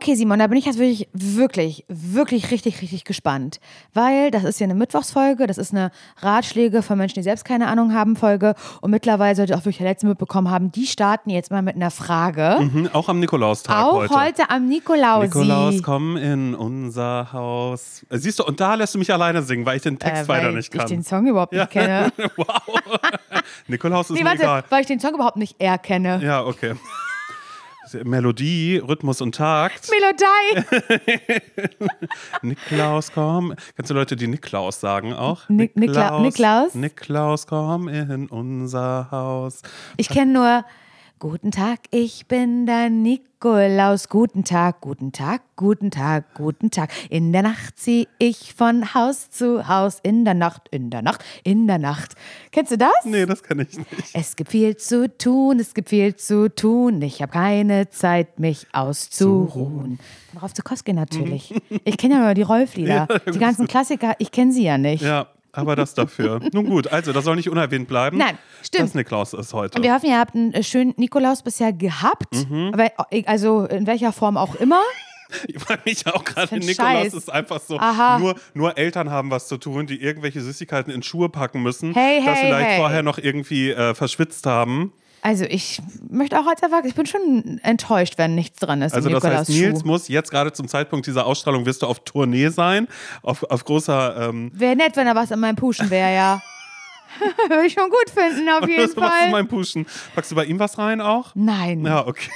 Okay, Simon, da bin ich jetzt wirklich, wirklich, wirklich richtig, richtig gespannt. Weil das ist ja eine Mittwochsfolge, das ist eine Ratschläge von Menschen, die selbst keine Ahnung haben, Folge. Und mittlerweile sollte auch wirklich der letzte mitbekommen haben, die starten jetzt mal mit einer Frage. Mhm, auch am Nikolaustag auch heute. heute am Nikolausi. Nikolaus, komm in unser Haus. Äh, Siehst du, und da lässt du mich alleine singen, weil ich den Text Äh, weiter weil nicht ich kann. den Song überhaupt nicht kenne. wow. Nikolaus ist Nee, warte, egal. weil ich den Song überhaupt nicht erkenne. Ja, okay. Melodie, Rhythmus und Takt. Melodie. Niklaus, komm. Kennst du Leute, die Niklaus sagen auch? Nik- Nikla- Niklaus? Niklaus, komm in unser Haus. Ich kenne nur Guten Tag, ich bin der Nikolaus. Guten Tag, guten Tag, guten Tag, guten Tag. In der Nacht zieh ich von Haus zu Haus. In der Nacht, in der Nacht, in der Nacht. Kennst du das? Nee, das kann ich nicht. Es gibt viel zu tun, es gibt viel zu tun. Ich habe keine Zeit, mich auszuruhen. Von Rolf Zukowski natürlich. Ich kenne ja nur die Rolf-Lieder. die ganzen Klassiker, ich kenne sie ja nicht. Ja, aber das dafür. Nun gut, also das soll nicht unerwähnt bleiben. Nein, stimmt. Das Niklaus ist heute. Wir hoffen, ihr habt einen äh, schönen Nikolaus bisher gehabt. Aber, äh, also in welcher Form auch immer. Ich frage mich auch gerade, Nikolaus Scheiß? ist einfach so, Aha. nur, nur Eltern haben was zu tun, die irgendwelche Süßigkeiten in Schuhe packen müssen, Hey, hey, vielleicht hey. vorher noch irgendwie äh, verschwitzt haben. Also ich möchte auch als Erwachsener, ich bin schon enttäuscht, wenn nichts dran ist Also das heißt, Nikolaus-Schuh. Nils muss jetzt gerade zum Zeitpunkt dieser Ausstrahlung, wirst du auf Tournee sein, auf, auf großer... Ähm, Wäre nett, wenn da was in meinem Puschen wäre, ja. Würde ich schon gut finden, auf jeden was machst du Fall. mein Puschen? Packst du bei ihm was rein auch? Nein, Ja, okay.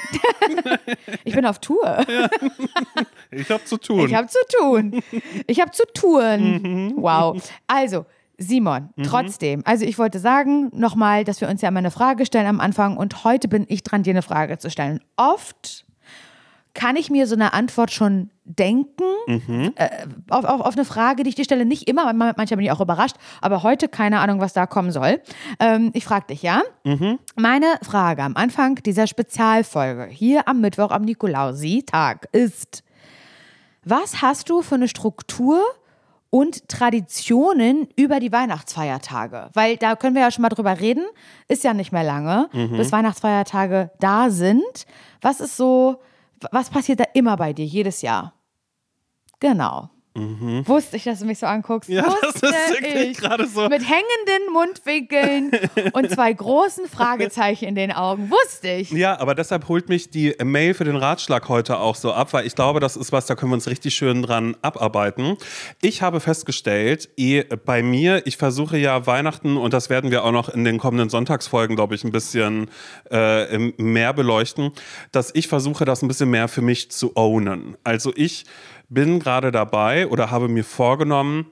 ich bin auf Tour. Ich hab zu tun. Ich habe zu tun. Ich habe zu tun. Mhm. Wow. Also, Simon, trotzdem, also ich wollte sagen nochmal, dass wir uns ja immer eine Frage stellen am Anfang und heute bin ich dran, dir eine Frage zu stellen. Oft kann ich mir so eine Antwort schon denken Mhm. äh, auf, auf, auf eine Frage, die ich dir stelle. Nicht immer, man- manchmal bin ich auch überrascht, aber heute keine Ahnung, was da kommen soll. Ähm, ich frage dich, ja? Mhm. Meine Frage am Anfang dieser Spezialfolge hier am Mittwoch am Nikolausi-Tag ist, was hast du für eine Struktur und Traditionen über die Weihnachtsfeiertage? Weil da können wir ja schon mal drüber reden. Ist ja nicht mehr lange, bis Weihnachtsfeiertage da sind. Was ist so, was passiert da immer bei dir jedes Jahr? Genau. Wusste ich, dass du mich so anguckst. Ja, das Wusste ist wirklich ich. gerade so. Mit hängenden Mundwinkeln und zwei großen Fragezeichen in den Augen. Wusste ich. Ja, aber deshalb holt mich die Mail für den Ratschlag heute auch so ab, weil ich glaube, das ist was, da können wir uns richtig schön dran abarbeiten. Ich habe festgestellt, eh, bei mir, ich versuche ja Weihnachten, und das werden wir auch noch in den kommenden Sonntagsfolgen, glaube ich, ein bisschen äh, mehr beleuchten, dass ich versuche, das ein bisschen mehr für mich zu ownen. Also ich bin gerade dabei oder habe mir vorgenommen,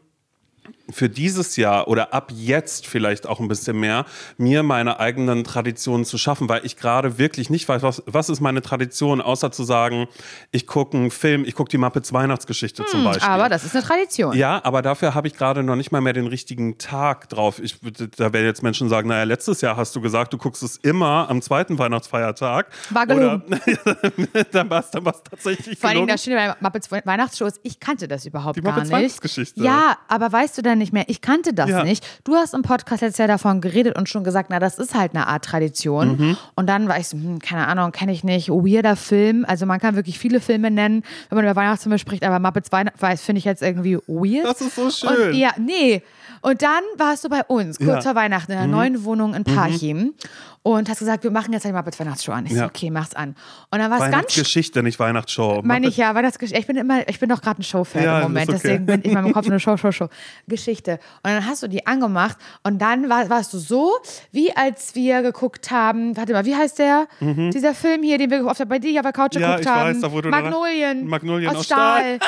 für dieses Jahr oder ab jetzt vielleicht auch ein bisschen mehr, mir meine eigenen Traditionen zu schaffen, weil ich gerade wirklich nicht weiß, was, was ist meine Tradition, außer zu sagen, ich gucke einen Film, ich gucke die Muppets Weihnachtsgeschichte zum Beispiel. Aber das ist eine Tradition. Ja, aber dafür habe ich gerade noch nicht mal mehr den richtigen Tag drauf. Ich, da werden jetzt Menschen sagen, naja, letztes Jahr hast du gesagt, du guckst es immer am zweiten Weihnachtsfeiertag. War gelogen. Oder dann war es dann war's tatsächlich Vor allem das Schöne bei Muppets Weihnachtsshow ist, ich kannte das überhaupt Die gar Muppets nicht. Weihnachtsgeschichte. Ja, aber weißt du dann nicht mehr, ich kannte das Ja. nicht. Du hast im Podcast letztes Jahr davon geredet und schon gesagt, na, das ist halt eine Art Tradition. Mhm. Und dann war ich so, hm, keine Ahnung, kenne ich nicht, weirder Film. Also man kann wirklich viele Filme nennen, wenn man über Weihnachtsfilme spricht, aber Muppets Weihnachts finde ich jetzt irgendwie weird. Das ist so schön. Und, ja, nee. Und dann warst du bei uns, kurz Ja. Mhm. vor Weihnachten, in der neuen Wohnung in Parchim und hast gesagt, wir machen jetzt eine Muppets Weihnachtsshow an. Ich so, Ja. okay, mach's an. Und dann war es ganz Weihnachtsgeschichte, nicht Weihnachtsshow. meine ich ja, Gesch- ich bin immer, ich bin doch gerade ein Showfan Ja, im Moment, okay. deswegen bin ich in meinem Kopf eine Show, Show, Show. Geschichte. Und dann hast du die angemacht und dann war, warst du so, wie als wir geguckt haben, warte mal, wie heißt der? Dieser Film hier, den wir oft bei dir auf der Couch Mhm. Ja, geguckt ich haben. weiß, da du Magnolien. Magnolien aus, aus Stahl.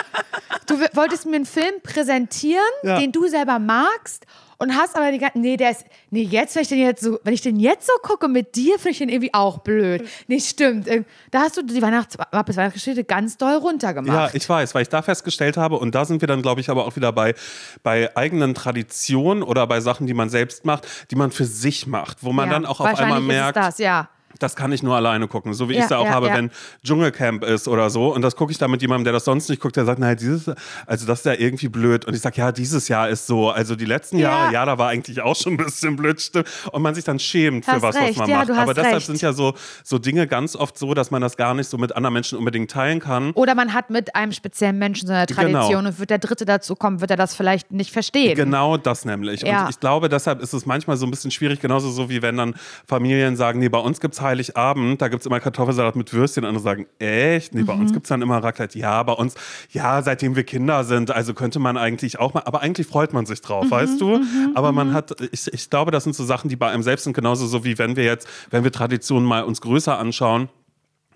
du w- wolltest mir einen Film präsentieren, den du selber magst. Und hast aber die ganzen, nee, der ist, nee, jetzt, wenn ich den jetzt so, wenn ich den jetzt so gucke mit dir, finde ich den irgendwie auch blöd. Nee, stimmt. Da hast du die Weihnachts Weihnachtsgeschichte ganz doll runtergemacht. Ja, ich weiß, weil ich da festgestellt habe, und da sind wir dann, glaube ich, aber auch wieder bei, bei eigenen Traditionen oder bei Sachen, die man selbst macht, die man für sich macht, wo man Ja, dann auch auf einmal merkt, Ist das, ja. Das kann ich nur alleine gucken, so wie ich Ja, es ja auch ja, habe, ja. wenn Dschungelcamp ist oder so. Und das gucke ich dann mit jemandem, der das sonst nicht guckt, der sagt, naja, dieses, also das ist ja irgendwie blöd. Und ich sage, ja, dieses Jahr ist so. Also die letzten Ja. Jahre, ja, da war eigentlich auch schon ein bisschen blöd. stimmt. Und man sich dann schämt für Hast was, recht, was man macht. Aber deshalb recht. sind ja so, so Dinge ganz oft so, dass man das gar nicht so mit anderen Menschen unbedingt teilen kann. Oder man hat mit einem speziellen Menschen so eine Genau. Tradition und wird der Dritte dazu kommen, wird er das vielleicht nicht verstehen. Genau das nämlich. Und ich glaube, deshalb ist es manchmal so ein bisschen schwierig, genauso so wie wenn dann Familien sagen, nee, bei uns gibt's Heiligabend, da gibt's immer Kartoffelsalat mit Würstchen. Andere sagen, echt? Nee, bei Mhm. uns gibt's dann immer Raclette. Ja, bei uns, ja, seitdem wir Kinder sind, also könnte man eigentlich auch mal, aber eigentlich freut man sich Mhm, drauf, weißt du? aber man hat, ich, ich glaube, das sind so Sachen, die bei einem selbst sind, genauso so wie wenn wir jetzt, wenn wir Traditionen mal uns größer anschauen,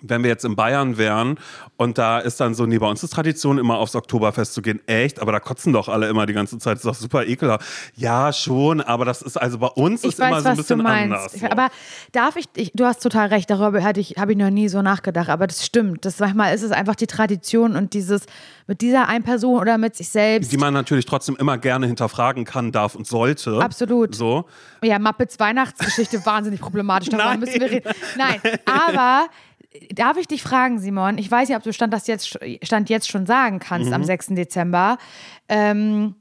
wenn wir jetzt in Bayern wären und da ist dann so, nee, bei uns ist Tradition, immer aufs Oktoberfest zu gehen. Echt? Aber da kotzen doch alle immer die ganze Zeit. Das ist doch super ekelhaft. Ja, schon, aber das ist, also bei uns Ich ist immer weiß, so ein bisschen meinst. anders. So. Aber darf ich, ich, du hast total recht, darüber hatte ich, habe ich noch nie so nachgedacht, aber das stimmt. Das, manchmal ist es einfach die Tradition und dieses mit dieser einen Person oder mit sich selbst. die man natürlich trotzdem immer gerne hinterfragen kann, darf und sollte. Absolut. So. Ja, Muppets Weihnachtsgeschichte wahnsinnig problematisch. Darüber Nein. müssen wir reden. Nein, aber darf ich dich fragen, Simon? Ich weiß nicht, ob du Stand, das jetzt, Stand jetzt schon sagen kannst Mhm. am 6. Dezember, ähm,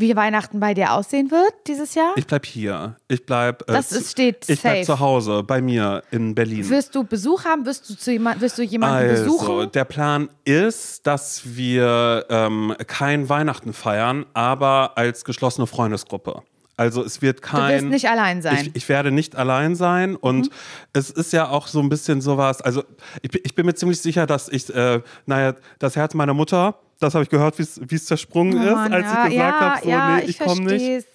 wie Weihnachten bei dir aussehen wird dieses Jahr. Ich bleib hier. Ich bleib. Äh, Das zu- ist- steht Ich bleib safe. zu Hause bei mir in Berlin. Wirst du Besuch haben? Wirst du, zu jemand, wirst du jemanden Also, besuchen? der Plan ist, dass wir ähm, kein Weihnachten feiern, aber als geschlossene Freundesgruppe. Also es wird Du kein. wirst nicht allein sein. Ich, ich werde nicht allein sein und Mhm. es ist ja auch so ein bisschen sowas, also ich, bin- ich bin mir ziemlich sicher, dass ich, äh, naja, das Herz meiner Mutter, das habe ich gehört, wie es zersprungen Oh ist, als ja, ich gesagt ja, habe, so, ja, nee, ich, komme nicht.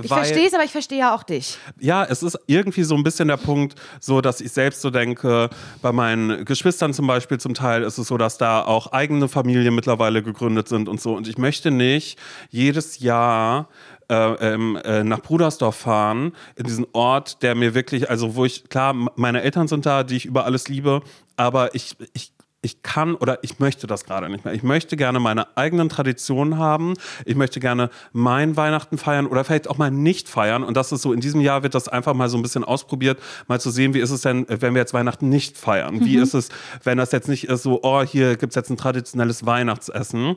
Ich verstehe es, aber ich verstehe ja auch dich. Ja, es ist irgendwie so ein bisschen der Punkt, so dass ich selbst so denke, bei meinen Geschwistern zum Beispiel zum Teil ist es so, dass da auch eigene Familien mittlerweile gegründet sind und so. Und ich möchte nicht jedes Jahr äh, ähm, äh, nach Brudersdorf fahren, in diesen Ort, der mir wirklich, also wo ich, klar, meine Eltern sind da, die ich über alles liebe, aber ich, ich ich kann oder ich möchte das gerade nicht mehr. Ich möchte gerne meine eigenen Traditionen haben. Ich möchte gerne mein Weihnachten feiern oder vielleicht auch mal nicht feiern. Und das ist so, in diesem Jahr wird das einfach mal so ein bisschen ausprobiert, mal zu sehen, wie ist es denn, wenn wir jetzt Weihnachten nicht feiern? Wie ist es, wenn das jetzt nicht ist so, oh, hier gibt es jetzt ein traditionelles Weihnachtsessen.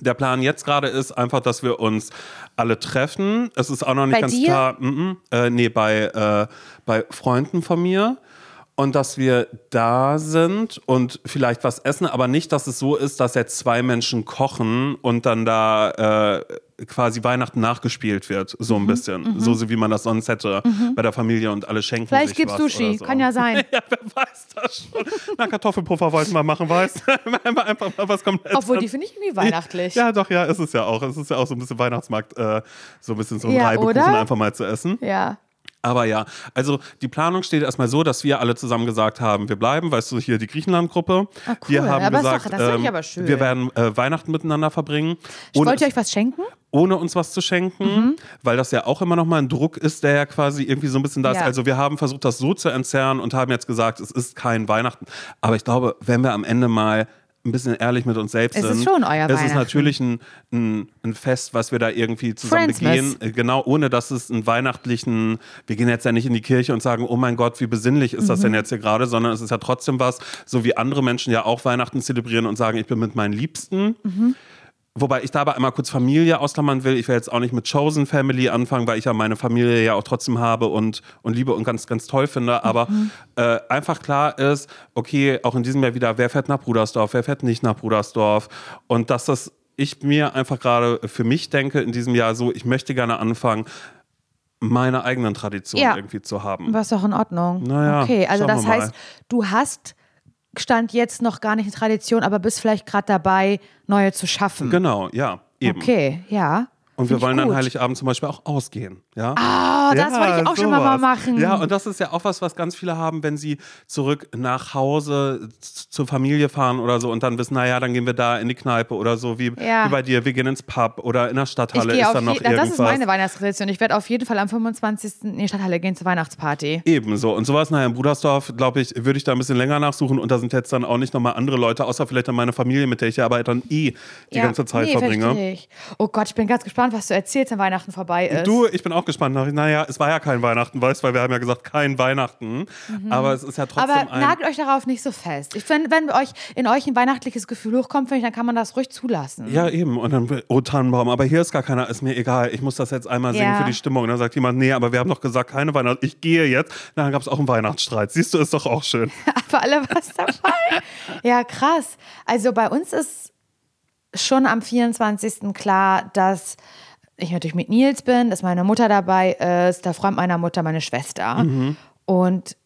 Der Plan jetzt gerade ist einfach, dass wir uns alle treffen. Es ist auch noch nicht Bei ganz dir? klar, mm -mm, äh, nee, bei, äh, bei Freunden von mir. Und dass wir da sind und vielleicht was essen, aber nicht, dass es so ist, dass jetzt zwei Menschen kochen und dann da äh, quasi Weihnachten nachgespielt wird, so Mhm, ein bisschen. So, so wie man das sonst hätte bei der Familie und alle schenken Vielleicht sich gibt's was Sushi, so. kann ja sein. Ja, wer weiß das schon. Na, Kartoffelpuffer wollten wir machen, weißt du? Einfach mal was kommt Obwohl, die finde ich irgendwie weihnachtlich. ja, doch, ja, ist es ja auch. Es ist ja auch so ein bisschen Weihnachtsmarkt, äh, so ein bisschen so ein Ja, Reibekuchen einfach mal zu essen. Ja. Aber ja, also die Planung steht erstmal so, dass wir alle zusammen gesagt haben, wir bleiben, weißt du, hier die Griechenland-Gruppe. Ah, cool. Wir haben Aber ist gesagt, doch- ich ähm, aber schön. wir werden äh, Weihnachten miteinander verbringen. Ohne, Wollt ihr euch was schenken? ohne uns was zu schenken, Mhm. weil das ja auch immer noch mal ein Druck ist, der ja quasi irgendwie so ein bisschen da ist. Ja. Also wir haben versucht, das so zu entzerren und haben jetzt gesagt, es ist kein Weihnachten. Aber ich glaube, wenn wir am Ende mal ein bisschen ehrlich mit uns selbst Es ist sind, schon euer es ist natürlich ein, ein, ein Fest, was wir da irgendwie zusammen Friendsmas. begehen. Genau, ohne dass es einen weihnachtlichen, wir gehen jetzt ja nicht in die Kirche und sagen, oh mein Gott, wie besinnlich ist das Mhm. denn jetzt hier gerade, sondern es ist ja trotzdem was, so wie andere Menschen ja auch Weihnachten zelebrieren und sagen, ich bin mit meinen Liebsten. Mhm. Wobei ich dabei einmal kurz Familie ausklammern will. Ich will jetzt auch nicht mit Chosen Family anfangen, weil ich ja meine Familie ja auch trotzdem habe und, und liebe und ganz, ganz toll finde. Aber Mhm. äh, einfach klar ist, okay, auch in diesem Jahr wieder, wer fährt nach Brudersdorf, wer fährt nicht nach Brudersdorf. Und dass das ich mir einfach gerade für mich denke in diesem Jahr so, ich möchte gerne anfangen, meine eigenen Traditionen Ja. irgendwie zu haben. Was doch in Ordnung. Naja, okay, also das heißt, du hast Stand jetzt noch gar nicht eine Tradition, aber bist vielleicht gerade dabei, neue zu schaffen. Genau, ja, eben. Okay, ja. Und wir Find wollen dann. Heiligabend zum Beispiel auch ausgehen. Ja? Ah, das wollte ich auch schon mal, machen. Ja, und das ist ja auch was, was ganz viele haben, wenn sie zurück nach Hause zur Familie fahren oder so und dann wissen, naja, dann gehen wir da in die Kneipe oder so, wie, Ja. wie bei dir, wir gehen ins Pub oder in der Stadthalle ist dann noch je, das irgendwas. ist meine Weihnachtstradition. Ich werde auf jeden Fall am 25. in die Stadthalle gehen zur Weihnachtsparty. Ebenso. Und sowas, naja, in Brudersdorf, glaube ich, würde ich da ein bisschen länger nachsuchen und da sind jetzt dann auch nicht nochmal andere Leute, außer vielleicht dann meine Familie, mit der ich ja aber dann eh die Ja, ganze Zeit nee, verbringe. verstehe Ich. Oh Gott, ich bin ganz gespannt. Gespannt, was du erzählst, wenn Weihnachten vorbei ist. Du, ich bin auch gespannt. Naja, es war ja kein Weihnachten, weißt du, weil wir haben ja gesagt, kein Weihnachten. Aber es ist ja trotzdem Mhm. Aber ein... nagelt euch darauf nicht so fest. Ich finde, wenn euch in euch ein weihnachtliches Gefühl hochkommt, finde ich, dann kann man das ruhig zulassen. Ja, eben. Und dann, oh Tannenbaum, aber hier ist gar keiner, ist mir egal. Ich muss das jetzt einmal singen Ja. für die Stimmung. Und dann sagt jemand, nee, aber wir haben doch gesagt, keine Weihnachten. Ich gehe jetzt. Na, dann gab es auch einen Weihnachtsstreit. Siehst du, ist doch auch schön. Für alle was dabei. ja, krass. Also bei uns ist schon am 24. klar, dass ich natürlich mit Nils bin, dass meine Mutter dabei ist, der Freund meiner Mutter, meine Schwester. Und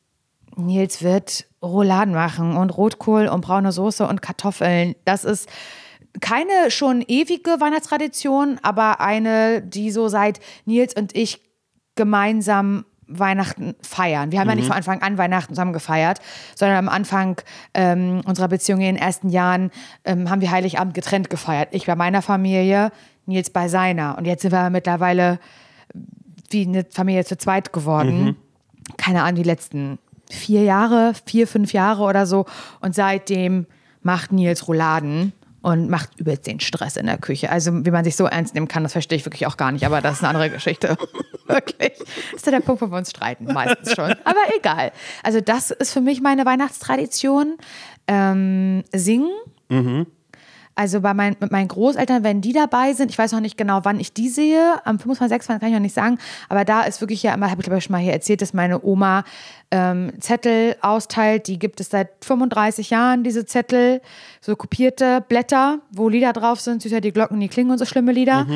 Nils wird Rouladen machen und Rotkohl und braune Soße und Kartoffeln. Das ist keine schon ewige Weihnachtstradition, aber eine, die so seit Nils und ich gemeinsam Weihnachten feiern. Wir haben ja nicht von Anfang an Weihnachten zusammen gefeiert, sondern am Anfang ähm, unserer Beziehung in den ersten Jahren ähm, haben wir Heiligabend getrennt gefeiert. Ich bei meiner Familie, Nils bei seiner. Und jetzt sind wir mittlerweile wie eine Familie zu zweit geworden. Keine Ahnung, die letzten vier Jahre, vier, fünf Jahre oder so. Und seitdem macht Nils Rouladen und macht übelst den Stress in der Küche. Also, wie man sich so ernst nehmen kann, das verstehe ich wirklich auch gar nicht. Aber das ist eine andere Geschichte. wirklich. Das ist ja der Punkt, wo wir uns streiten, meistens schon. Aber egal. Also, das ist für mich meine Weihnachtstradition. Ähm, singen. Also bei mein, mit meinen Großeltern, wenn die dabei sind, ich weiß noch nicht genau, wann ich die sehe, am 25. kann ich noch nicht sagen, aber da ist wirklich ja immer, habe ich glaube ich schon mal hier erzählt, dass meine Oma ähm, Zettel austeilt, die gibt es seit 35 Jahren, diese Zettel, so kopierte Blätter, wo Lieder drauf sind, süßer die Glocken, die klingen und so schlimme Lieder.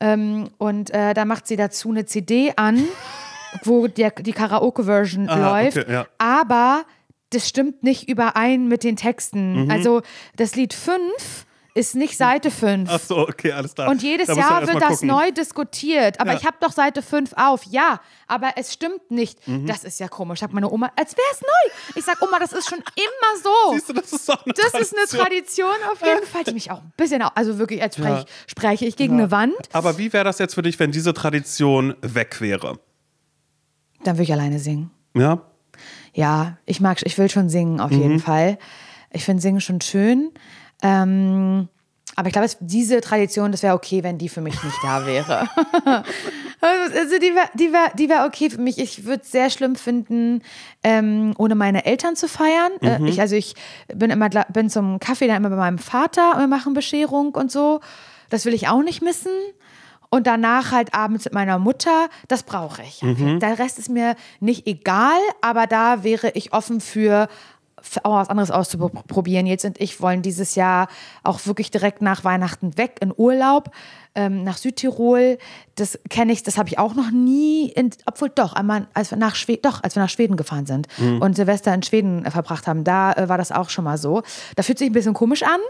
Ähm, und äh, da macht sie dazu eine CD an, wo der, die Karaoke-Version läuft, okay, ja. aber das stimmt nicht überein mit den Texten. Mhm. Also das Lied 5 ist nicht Seite 5. Ach so, okay, alles klar. Und jedes Da Jahr wird das gucken. neu diskutiert. Aber Ja. ich habe doch Seite 5 auf. Ja, aber es stimmt nicht. Mhm. Das ist ja komisch. Sagt meine Oma, als wäre es neu. Ich sag, Oma, das ist schon immer so. Siehst du, das ist auch eine Das ist eine Tradition auf jeden Fall, die mich auch ein bisschen, also wirklich, als spreche, ich, spreche ich gegen eine Wand, Aber wie wäre das jetzt für dich, wenn diese Tradition weg wäre? dann würde ich alleine singen. Ja? Ja, ich mag, ich will schon singen auf Mhm. jeden Fall. Ich finde Singen schon schön. Ähm, aber ich glaube, es- diese Tradition, das wäre okay, wenn die für mich nicht da wäre. also die wäre die wär, die wär okay für mich. Ich würde es sehr schlimm finden, ähm, ohne meine Eltern zu feiern. Äh, ich, also ich bin immer bin zum Kaffee dann immer bei meinem Vater und wir machen Bescherung und so. Das will ich auch nicht missen. Und danach halt abends mit meiner Mutter, das brauche ich. Der Rest ist mir nicht egal, aber da wäre ich offen für auch was anderes auszuprobieren. Jetzt und ich wollen dieses Jahr auch wirklich direkt nach Weihnachten weg in Urlaub ähm, nach Südtirol. Das kenne ich, das habe ich auch noch nie, in, obwohl doch, einmal, als wir nach Schweden, doch, als wir nach Schweden gefahren sind und Silvester in Schweden äh, verbracht haben, da äh, war das auch schon mal so. Da fühlt sich ein bisschen komisch an,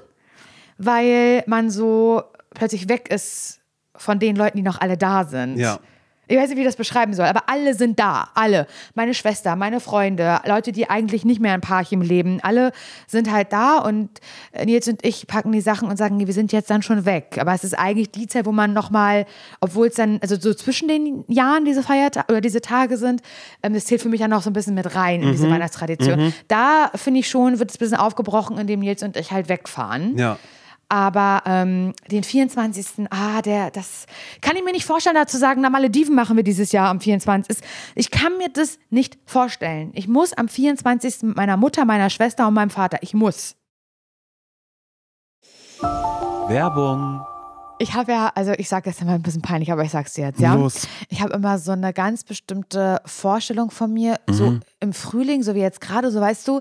weil man so plötzlich weg ist von den Leuten, die noch alle da sind. Ja. Ich weiß nicht, wie ich das beschreiben soll, aber alle sind da. Alle. Meine Schwester, meine Freunde, Leute, die eigentlich nicht mehr ein Paarchen leben, alle sind halt da und äh, Nils und ich packen die Sachen und sagen, wir sind jetzt dann schon weg. Aber es ist eigentlich die Zeit, wo man nochmal, obwohl es dann, also so zwischen den Jahren diese Feiertage oder diese Tage sind, ähm, das zählt für mich dann noch so ein bisschen mit rein in diese Weihnachtstradition. Da finde ich schon, wird es ein bisschen aufgebrochen, indem Nils und ich halt wegfahren. Ja. Aber ähm, den 24. Ah, der, das kann ich mir nicht vorstellen, dazu sagen, na, Malediven machen wir dieses Jahr am 24. Ich kann mir das nicht vorstellen. Ich muss am 24. mit meiner Mutter, meiner Schwester und meinem Vater. Ich muss. Werbung. Ich habe ja, also ich sage jetzt immer ein bisschen peinlich, aber ich sag's dir jetzt, ja. Los. Ich habe immer so eine ganz bestimmte Vorstellung von mir, so im Frühling, so wie jetzt gerade, so weißt du,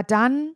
dann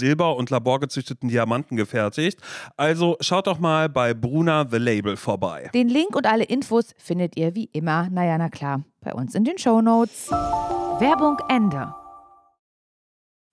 Silber und laborgezüchteten Diamanten gefertigt. Also schaut doch mal bei Bruna The Label vorbei. Den Link und alle Infos findet ihr wie immer, naja, na klar, bei uns in den Shownotes. Werbung Ende.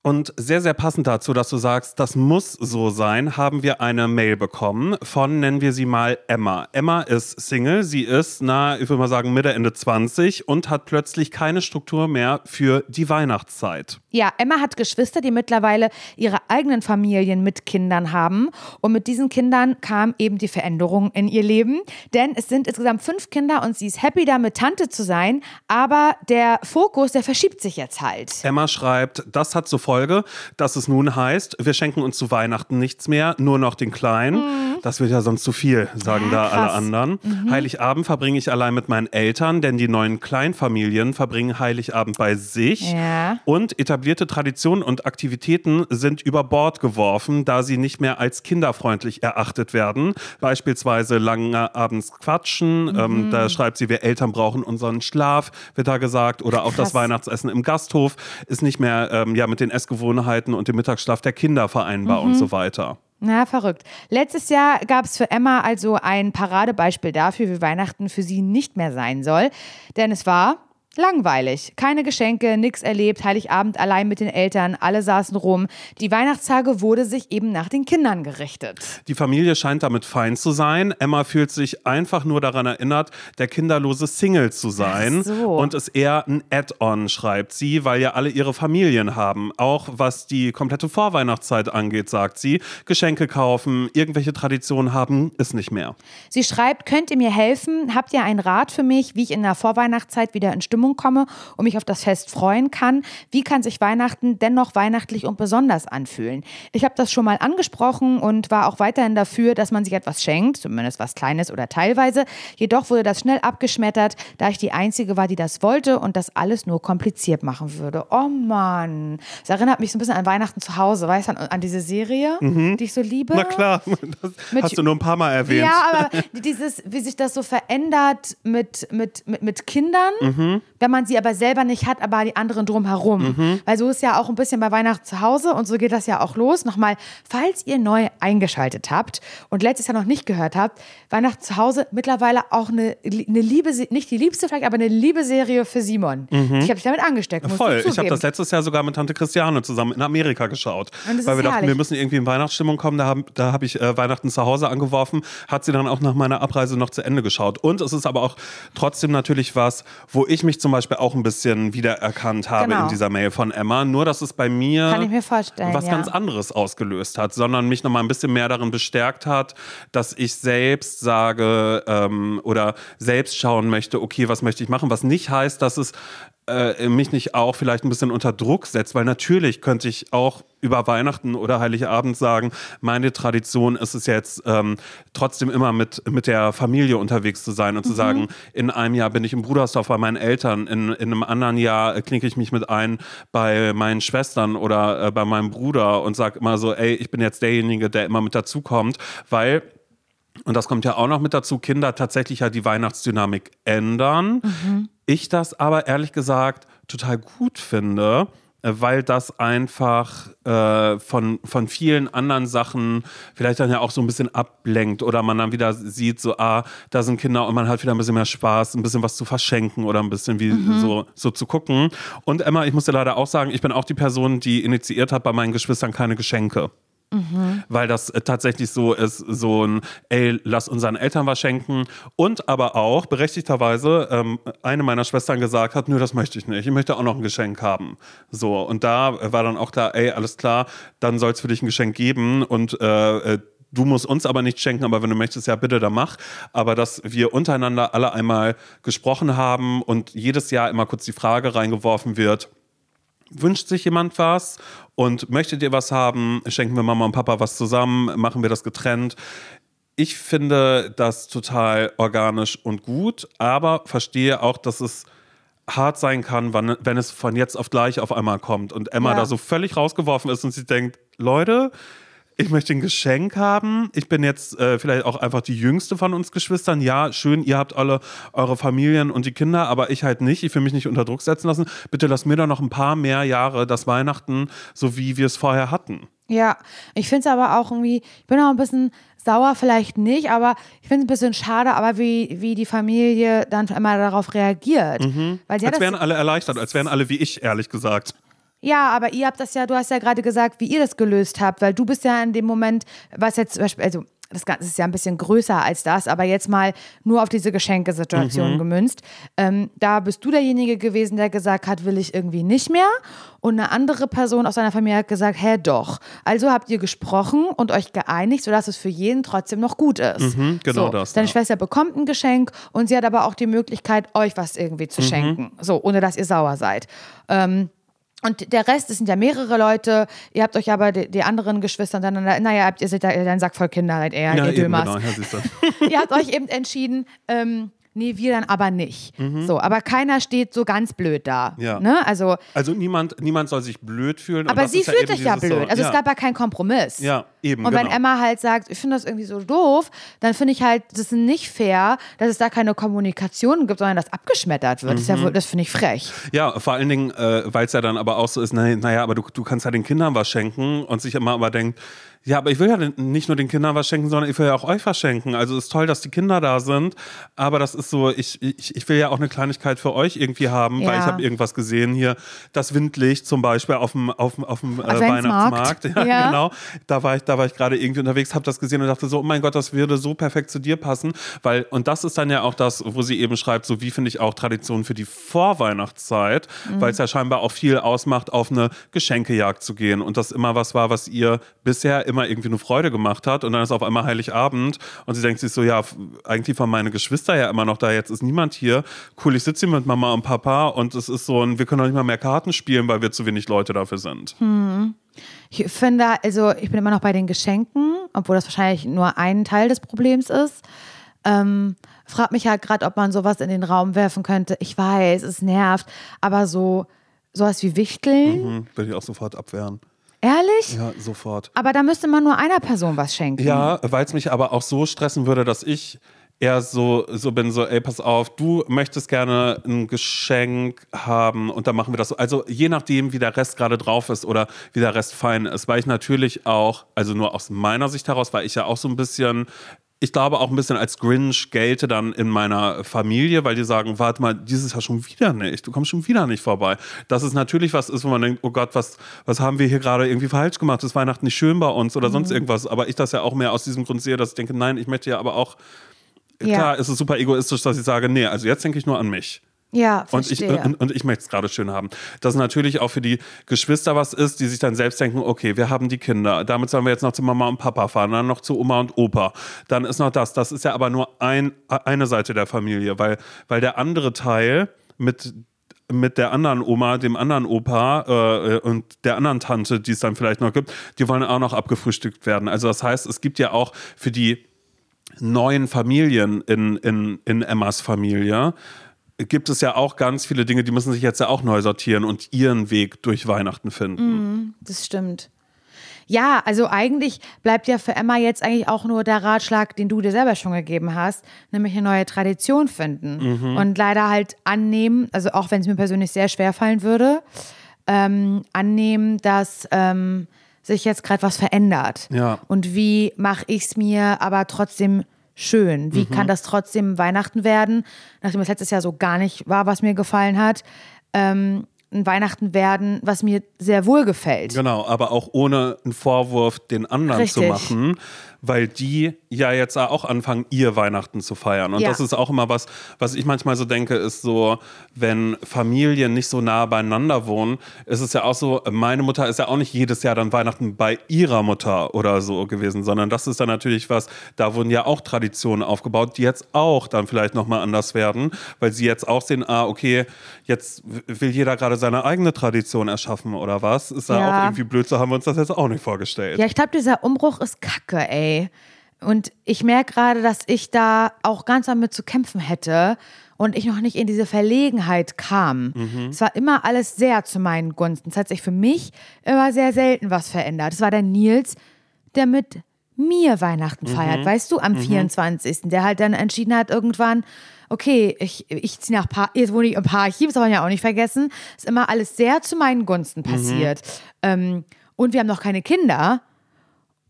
Und sehr, sehr passend dazu, dass du sagst, das muss so sein, haben wir eine Mail bekommen von, nennen wir sie mal Emma. Emma ist Single, sie ist, na, ich würde mal sagen, Mitte, Ende 20 und hat plötzlich keine Struktur mehr für die Weihnachtszeit. Ja, Emma hat Geschwister, die mittlerweile ihre eigenen Familien mit Kindern haben. Und mit diesen Kindern kam eben die Veränderung in ihr Leben. Denn es sind insgesamt fünf Kinder und sie ist happy damit, Tante zu sein. Aber der Fokus, der verschiebt sich jetzt halt. Emma schreibt, das hat zur Folge, dass es nun heißt, wir schenken uns zu Weihnachten nichts mehr, nur noch den Kleinen. Das wird ja sonst zu viel, sagen Mhm. Ja, da alle krass. anderen. Heiligabend verbringe ich allein mit meinen Eltern, denn die neuen Kleinfamilien verbringen Heiligabend bei sich. Ja. Und etablierte Traditionen und Aktivitäten sind über Bord geworfen, da sie nicht mehr als kinderfreundlich erachtet werden. Beispielsweise lange abends quatschen. Mhm. Ähm, da schreibt sie, wir Eltern brauchen unseren Schlaf, wird da gesagt. Oder auch das Krass. Weihnachtsessen im Gasthof ist nicht mehr ähm, ja, mit den Essgewohnheiten und dem Mittagsschlaf der Kinder vereinbar Mhm. und so weiter. Na, verrückt. Letztes Jahr gab es für Emma also ein Paradebeispiel dafür, wie Weihnachten für sie nicht mehr sein soll. Denn es war langweilig. Keine Geschenke, nix erlebt, Heiligabend allein mit den Eltern, alle saßen rum. Die Weihnachtstage wurde sich eben nach den Kindern gerichtet. Die Familie scheint damit fein zu sein. Emma fühlt sich einfach nur daran erinnert, der kinderlose Single zu sein. Ach so. Und ist eher ein Add-on, schreibt sie, weil ja alle ihre Familien haben. Auch was die komplette Vorweihnachtszeit angeht, sagt sie. Geschenke kaufen, irgendwelche Traditionen haben, ist nicht mehr. Sie schreibt, könnt ihr mir helfen? Habt ihr einen Rat für mich, wie ich in der Vorweihnachtszeit wieder in Stimmung komme und mich auf das Fest freuen kann? Wie kann sich Weihnachten dennoch weihnachtlich und besonders anfühlen? Ich habe das schon mal angesprochen und war auch weiterhin dafür, dass man sich etwas schenkt, zumindest was Kleines oder teilweise. Jedoch wurde das schnell abgeschmettert, da ich die Einzige war, die das wollte und das alles nur kompliziert machen würde. Oh Mann. Das erinnert mich so ein bisschen an Weihnachten zu Hause, weißt du, an, an diese Serie, die ich so liebe. Na klar, das Mit- hast du nur ein paar Mal erwähnt. Ja, aber dieses, wie sich das so verändert mit, mit, mit, mit Kindern, Mhm. Wenn man sie aber selber nicht hat, aber die anderen drumherum. Mhm. Weil so ist ja auch ein bisschen bei Weihnachten zu Hause und so geht das ja auch los. Nochmal, falls ihr neu eingeschaltet habt und letztes Jahr noch nicht gehört habt, Weihnachten zu Hause mittlerweile auch eine, eine Liebe, nicht die liebste vielleicht, aber eine Liebe-Serie für Simon. Ich habe dich damit angesteckt, Mhm. Voll. Ich habe das letztes Jahr sogar mit Tante Christiane zusammen in Amerika geschaut. Weil wir dachten, herrlich. wir müssen irgendwie in Weihnachtsstimmung kommen. Da habe da hab ich äh, Weihnachten zu Hause angeworfen. Hat sie dann auch nach meiner Abreise noch zu Ende geschaut. Und es ist aber auch trotzdem natürlich was, wo ich mich zum zum Beispiel auch ein bisschen wiedererkannt habe Genau. in dieser Mail von Emma. Nur, dass es bei mir mir was ja. ganz anderes ausgelöst hat, sondern mich nochmal ein bisschen mehr darin bestärkt hat, dass ich selbst sage ähm, oder selbst schauen möchte, okay, was möchte ich machen, was nicht heißt, dass es äh, mich nicht auch vielleicht ein bisschen unter Druck setzt, weil natürlich könnte ich auch über Weihnachten oder Heiligabend sagen, meine Tradition ist es jetzt ähm, trotzdem immer mit, mit der Familie unterwegs zu sein und zu sagen, in einem Jahr bin ich im Brudersdorf bei meinen Eltern, in, in einem anderen Jahr äh, klinke ich mich mit ein bei meinen Schwestern oder äh, bei meinem Bruder und sage immer so, ey, ich bin jetzt derjenige, der immer mit dazukommt, weil und das kommt ja auch noch mit dazu, Kinder tatsächlich ja die Weihnachtsdynamik ändern. Ich das aber ehrlich gesagt total gut finde, äh, weil das einfach äh, von, von vielen anderen Sachen vielleicht dann ja auch so ein bisschen ablenkt oder man dann wieder sieht, so, ah, da sind Kinder und man hat wieder ein bisschen mehr Spaß, ein bisschen was zu verschenken oder ein bisschen wie so, so zu gucken. Und Emma, ich muss dir leider auch sagen, ich bin auch die Person, die initiiert hat bei meinen Geschwistern keine Geschenke weil das äh, tatsächlich so ist, so ein, ey, lass unseren Eltern was schenken. Und aber auch, berechtigterweise, ähm, eine meiner Schwestern gesagt hat, nö, das möchte ich nicht, ich möchte auch noch ein Geschenk haben. So, und da war dann auch klar, ey, alles klar, dann soll es für dich ein Geschenk geben und äh, äh, Du musst uns aber nicht schenken, aber wenn du möchtest, ja bitte, dann mach. Aber dass wir untereinander alle einmal gesprochen haben und jedes Jahr immer kurz die Frage reingeworfen wird, wünscht sich jemand was und möchtet ihr was haben, schenken wir Mama und Papa was zusammen, machen wir das getrennt. Ich finde das total organisch und gut, aber verstehe auch, dass es hart sein kann, wann, wenn es von jetzt auf gleich auf einmal kommt und Emma Ja. da so völlig rausgeworfen ist und sie denkt, Leute, ich möchte ein Geschenk haben. Ich bin jetzt äh, vielleicht auch einfach die jüngste von uns Geschwistern. Ja, schön, ihr habt alle eure Familien und die Kinder, aber ich halt nicht. Ich will mich nicht unter Druck setzen lassen. Bitte lass mir doch noch ein paar mehr Jahre das Weihnachten, so wie wir es vorher hatten. Ja, ich finde es aber auch irgendwie, ich bin auch ein bisschen sauer, vielleicht nicht, aber ich finde es ein bisschen schade, aber wie, wie die Familie dann immer darauf reagiert. Weil Mhm. Als das, wären alle erleichtert, als wären alle wie ich, ehrlich gesagt. Ja, aber ihr habt das ja, du hast ja gerade gesagt, wie ihr das gelöst habt, weil du bist ja in dem Moment, was jetzt zum Beispiel, also das Ganze ist ja ein bisschen größer als das, aber jetzt mal nur auf diese Geschenkesituation Mhm. gemünzt. Ähm, da bist du derjenige gewesen, der gesagt hat, will ich irgendwie nicht mehr. Und eine andere Person aus seiner Familie hat gesagt, hä, doch. Also habt ihr gesprochen und euch geeinigt, sodass es für jeden trotzdem noch gut ist. Mhm, genau so, das, Deine ja. Schwester bekommt ein Geschenk und sie hat aber auch die Möglichkeit, euch was irgendwie Mhm. zu schenken. So, ohne dass ihr sauer seid. Ähm, und der Rest, es sind ja mehrere Leute. Ihr habt euch aber die, die anderen Geschwister untereinander, naja, habt, ihr seid ja ein Sack voll Kinder, seid ihr, ihr eben, Dömers. genau. Ja. Ihr habt euch eben entschieden, ähm, nee, wir dann aber nicht. So, aber keiner steht so ganz blöd da. Mhm. Ja. Ne? Also, Also niemand, niemand soll sich blöd fühlen. aber das sie ja fühlt eben sich ja blöd. So, Also ja. es gab ja keinen Kompromiss. Ja, eben, Und wenn genau. Emma halt sagt, ich finde das irgendwie so doof, dann finde ich halt, das ist nicht fair, dass es da keine Kommunikation gibt, sondern das abgeschmettert wird. Das, ist ja, Mhm. das finde ich frech. Ja, vor allen Dingen, äh, weil es ja dann aber auch so ist, naja, naja aber du, du kannst ja den Kindern was schenken und sich immer aber denkt, ja, aber ich will ja nicht nur den Kindern was schenken, sondern ich will ja auch euch was schenken. Also es ist toll, dass die Kinder da sind, aber das ist so, ich, ich, ich will ja auch eine Kleinigkeit für euch irgendwie haben, weil Ja. ich habe irgendwas gesehen hier, das Windlicht zum Beispiel auf dem, auf dem, auf dem äh. Weihnachtsmarkt. Ja, Ja. genau. Da war ich, da war ich gerade irgendwie unterwegs, habe das gesehen und dachte so, oh mein Gott, das würde so perfekt zu dir passen, weil und das ist dann ja auch das, wo sie eben schreibt, so wie finde ich auch Tradition für die Vorweihnachtszeit, weil es ja scheinbar auch viel ausmacht, auf eine Geschenkejagd zu gehen und das immer was war, was ihr bisher immer irgendwie eine Freude gemacht hat und dann ist auf einmal Heiligabend und sie denkt sich so, ja, eigentlich waren meine Geschwister ja immer noch da, jetzt ist niemand hier. Cool, ich sitze hier mit Mama und Papa und es ist so ein, wir können doch nicht mal mehr Karten spielen, weil wir zu wenig Leute dafür sind. Ich finde, also ich bin immer noch bei den Geschenken, obwohl das wahrscheinlich nur ein Teil des Problems ist. Ähm, frag mich halt gerade, ob man sowas in den Raum werfen könnte. Ich weiß, es nervt, aber so sowas wie Wichteln, Hm, Würde ich auch sofort abwehren. Ehrlich? Ja, sofort. Aber da müsste man nur einer Person was schenken. Ja, weil es mich aber auch so stressen würde, dass ich eher so, so bin, so, ey, pass auf, du möchtest gerne ein Geschenk haben und dann machen wir das so. Also je nachdem, wie der Rest gerade drauf ist oder wie der Rest fein ist, weil ich natürlich auch, also nur aus meiner Sicht heraus, weil ich ja auch so ein bisschen ich glaube auch ein bisschen als Grinch gelte dann in meiner Familie, weil die sagen, warte mal, dieses Jahr schon wieder nicht, du kommst schon wieder nicht vorbei. Dass es natürlich was ist, wo man denkt, oh Gott, was, was haben wir hier gerade irgendwie falsch gemacht, ist Weihnachten nicht schön bei uns oder sonst irgendwas. Aber ich das ja auch mehr aus diesem Grund sehe, dass ich denke, nein, ich möchte ja aber auch, Ja. klar, ist es super egoistisch, dass ich sage, nee, also jetzt denke ich nur an mich. Ja, Und ich, verstehe. und, und ich möchte es gerade schön haben. Dass natürlich auch für die Geschwister was ist, die sich dann selbst denken, okay, wir haben die Kinder, damit sollen wir jetzt noch zu Mama und Papa fahren, dann noch zu Oma und Opa. Dann ist noch das. Das ist ja aber nur ein, eine Seite der Familie, weil, weil der andere Teil mit mit der anderen Oma, dem anderen Opa äh, und der anderen Tante, die es dann vielleicht noch gibt, die wollen auch noch abgefrühstückt werden. Also das heißt, es gibt ja auch für die neuen Familien in, in, in Emmas Familie, gibt es ja auch ganz viele Dinge, die müssen sich jetzt ja auch neu sortieren und ihren Weg durch Weihnachten finden. Das stimmt. Ja, also eigentlich bleibt ja für Emma jetzt eigentlich auch nur der Ratschlag, den du dir selber schon gegeben hast, nämlich eine neue Tradition finden. Und leider halt annehmen, also auch wenn es mir persönlich sehr schwer fallen würde, ähm, annehmen, dass ähm, sich jetzt gerade was verändert. Ja. Und wie mache ich es mir aber trotzdem schön? Wie kann das trotzdem Weihnachten werden, nachdem es letztes Jahr so gar nicht war, was mir gefallen hat? Ähm, ein Weihnachten werden, was mir sehr wohl gefällt. Genau, aber auch ohne einen Vorwurf den anderen zu Richtig. machen, weil die ja jetzt auch anfangen, ihr Weihnachten zu feiern. Und Ja. das ist auch immer was, was ich manchmal so denke, ist so, wenn Familien nicht so nah beieinander wohnen, ist es ja auch so, meine Mutter ist ja auch nicht jedes Jahr dann Weihnachten bei ihrer Mutter oder so gewesen, sondern das ist dann natürlich was, da wurden ja auch Traditionen aufgebaut, die jetzt auch dann vielleicht nochmal anders werden, weil sie jetzt auch sehen, ah, okay, jetzt will jeder gerade seine eigene Tradition erschaffen oder was. Ist ja, Ja. auch irgendwie blöd, so haben wir uns das jetzt auch nicht vorgestellt. Ja, ich glaube, dieser Umbruch ist kacke, ey. Und ich merke gerade, dass ich da auch ganz damit zu kämpfen hätte und ich noch nicht in diese Verlegenheit kam. Es war immer alles sehr zu meinen Gunsten. Es hat sich für mich immer sehr selten was verändert. Es war der Nils, der mit mir Weihnachten feiert, weißt du, am 24. Der halt dann entschieden hat irgendwann, okay, ich, ich ziehe nach pa jetzt wohne ich im Parchim, das soll man ja auch nicht vergessen. Ist immer alles sehr zu meinen Gunsten passiert. Ähm, und wir haben noch keine Kinder.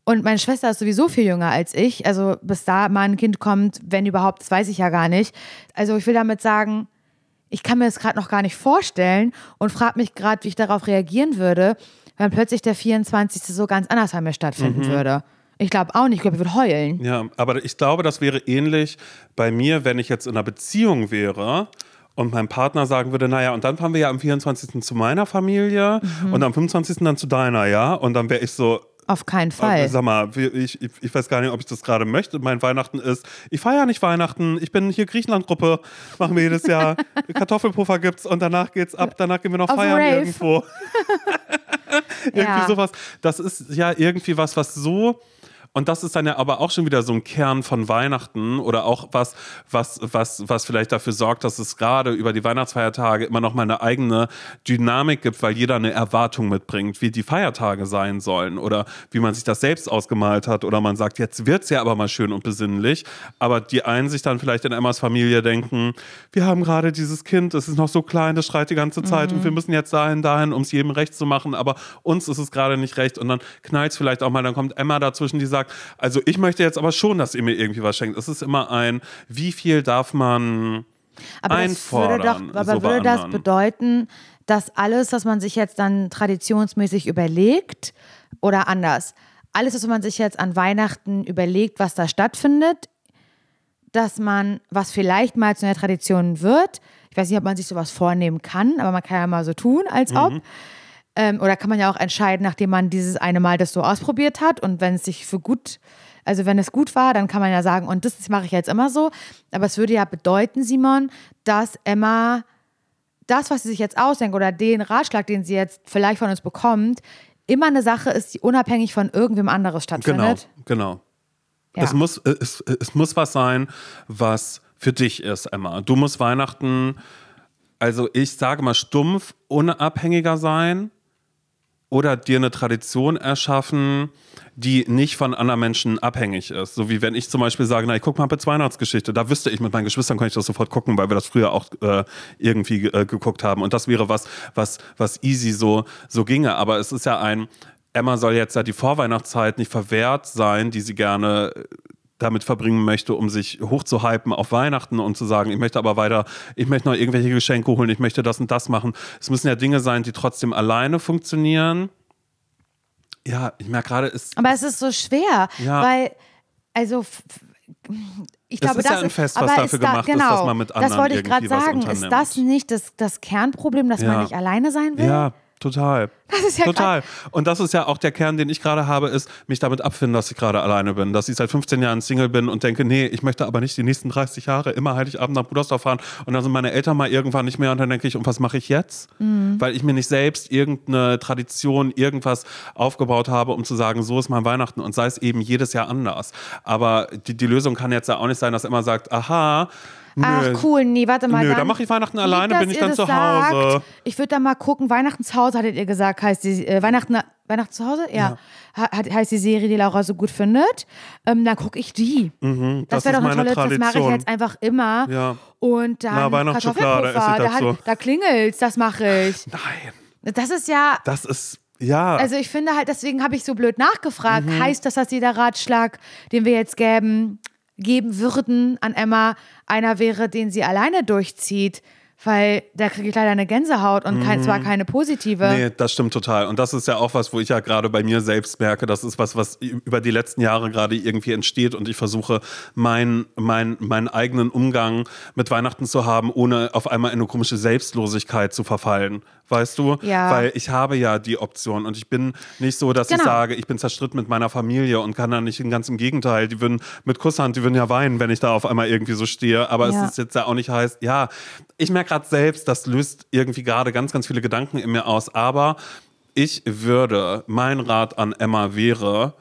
Und meine Schwester ist sowieso viel jünger als ich. Also bis da mal ein Kind kommt, wenn überhaupt, das weiß ich ja gar nicht. Also ich will damit sagen, ich kann mir das gerade noch gar nicht vorstellen und frage mich gerade, wie ich darauf reagieren würde, wenn plötzlich der 24. so ganz anders bei mir stattfinden würde. Ich glaube auch nicht, ich glaube, ich würde heulen. Ja, aber ich glaube, das wäre ähnlich bei mir, wenn ich jetzt in einer Beziehung wäre und mein Partner sagen würde, naja, und dann fahren wir ja am 24. zu meiner Familie und am 25. dann zu deiner, ja? Und dann wäre ich so, Auf keinen äh, Fall. sag mal, ich, ich, ich weiß gar nicht, ob ich das gerade möchte. Mein Weihnachten ist, ich feiere nicht Weihnachten, ich bin hier Griechenland-Gruppe, machen wir jedes Jahr, Kartoffelpuffer gibt's und danach geht's ab, danach gehen wir noch Auf feiern Rave. irgendwo. irgendwie Ja. sowas. Das ist ja irgendwie was, was so. Und das ist dann ja aber auch schon wieder so ein Kern von Weihnachten oder auch was, was, was, was vielleicht dafür sorgt, dass es gerade über die Weihnachtsfeiertage immer noch mal eine eigene Dynamik gibt, weil jeder eine Erwartung mitbringt, wie die Feiertage sein sollen oder wie man sich das selbst ausgemalt hat oder man sagt, jetzt wird's ja aber mal schön und besinnlich. Aber die einen sich dann vielleicht in Emmas Familie denken, wir haben gerade dieses Kind, es ist noch so klein, das schreit die ganze Zeit und wir müssen jetzt dahin, dahin, um es jedem recht zu machen, aber uns ist es gerade nicht recht und dann knallt es vielleicht auch mal, dann kommt Emma dazwischen, die sagt, also ich möchte jetzt aber schon, dass ihr mir irgendwie was schenkt. Es ist immer ein, wie viel darf man Aber das würde einfordern? doch, aber so würde das anderen? bedeuten, dass alles, was man sich jetzt dann traditionsmäßig überlegt, oder anders, alles, was man sich jetzt an Weihnachten überlegt, was da stattfindet, dass man, was vielleicht mal zu einer Tradition wird, ich weiß nicht, ob man sich sowas vornehmen kann, aber man kann ja mal so tun, als ob. Ähm, oder kann man ja auch entscheiden, nachdem man dieses eine Mal das so ausprobiert hat und wenn es sich für gut, also wenn es gut war, dann kann man ja sagen, und das mache ich jetzt immer so. Aber es würde ja bedeuten, Simon, dass Emma das, was sie sich jetzt ausdenkt oder den Ratschlag, den sie jetzt vielleicht von uns bekommt, immer eine Sache ist, die unabhängig von irgendwem anderes Genau, stattfindet. genau. Ja. Es, muss, es, es muss was sein, was für dich ist, Emma. Du musst Weihnachten, also ich sage mal stumpf, unabhängiger sein oder dir eine Tradition erschaffen, die nicht von anderen Menschen abhängig ist. So wie wenn ich zum Beispiel sage, na, ich gucke mal Muppets Weihnachtsgeschichte. Da wüsste ich, mit meinen Geschwistern kann ich das sofort gucken, weil wir das früher auch äh, irgendwie äh, geguckt haben. Und das wäre was, was, was easy so, so ginge. Aber es ist ja ein, Emma soll jetzt ja die Vorweihnachtszeit nicht verwehrt sein, die sie gerne äh, damit verbringen möchte, um sich hochzuhypen auf Weihnachten und zu sagen, ich möchte aber weiter, ich möchte noch irgendwelche Geschenke holen, ich möchte das und das machen. Es müssen ja Dinge sein, die trotzdem alleine funktionieren. Ja, ich merke gerade, es Aber es ist so schwer, Ja. weil, also, ich glaube, ist ja das ein Fest, was dafür ist da, gemacht ist, genau, dass man mit Das anderen wollte ich gerade sagen. Ist das nicht das, das Kernproblem, dass Ja. man nicht alleine sein will? Ja, total. Das ist ja total. Und das ist ja auch der Kern, den ich gerade habe, ist, mich damit abfinden, dass ich gerade alleine bin. Dass ich seit 15 Jahren Single bin und denke, nee, ich möchte aber nicht die nächsten 30 Jahre immer Heiligabend nach Brudersdorf fahren. Und dann sind meine Eltern mal irgendwann nicht mehr und dann denke ich, und was mache ich jetzt? Mhm. Weil ich mir nicht selbst irgendeine Tradition, irgendwas aufgebaut habe, um zu sagen, so ist mein Weihnachten und sei es eben jedes Jahr anders. Aber die, die Lösung kann jetzt ja auch nicht sein, dass immer sagt, aha, nö, Ach cool, nee, warte mal. Nö, dann dann mache ich Weihnachten alleine, dass bin ich dann das zu Hause. Sagt. Ich würde da mal gucken, Weihnachten zu Hause, hattet ihr gesagt, heißt die, äh, Weihnachten, Weihnachten zu Hause? Ja. Ha- Hat, heißt die Serie, die Laura so gut findet. Ähm, dann gucke ich die. das Mhm, das wäre ist doch eine tolle, das mache ich Tradition. jetzt einfach immer. Ja. Und dann Na, Weihnachtsschokolade esse ich Kartoffelpuffer, da, dazu. hat, da klingelt's, das mache ich. Nein, Das ist ja, das ist, ja. also ich finde halt, deswegen habe ich so blöd nachgefragt. Mhm. Heißt das, dass jeder Ratschlag, den wir jetzt geben, geben würden an Emma, einer wäre, den sie alleine durchzieht? Weil da kriege ich leider eine Gänsehaut und kein, zwar keine positive. Mhm. Nee, das stimmt total. Und das ist ja auch was, wo ich ja gerade bei mir selbst merke, das ist was, was über die letzten Jahre gerade irgendwie entsteht und ich versuche, meinen mein, meinen eigenen Umgang mit Weihnachten zu haben, ohne auf einmal in eine komische Selbstlosigkeit zu verfallen. Weißt du? Ja. Weil ich habe ja die Option und ich bin nicht so, dass ich Genau. sage, ich bin zerstritten mit meiner Familie und kann da nicht, ganz im Gegenteil, die würden mit Kusshand, die würden ja weinen, wenn ich da auf einmal irgendwie so stehe. Aber Ja. es ist jetzt ja auch nicht heißt, ja, ich merke gerade selbst, das löst irgendwie gerade ganz, ganz viele Gedanken in mir aus. Aber ich würde, mein Rat an Emma wäre,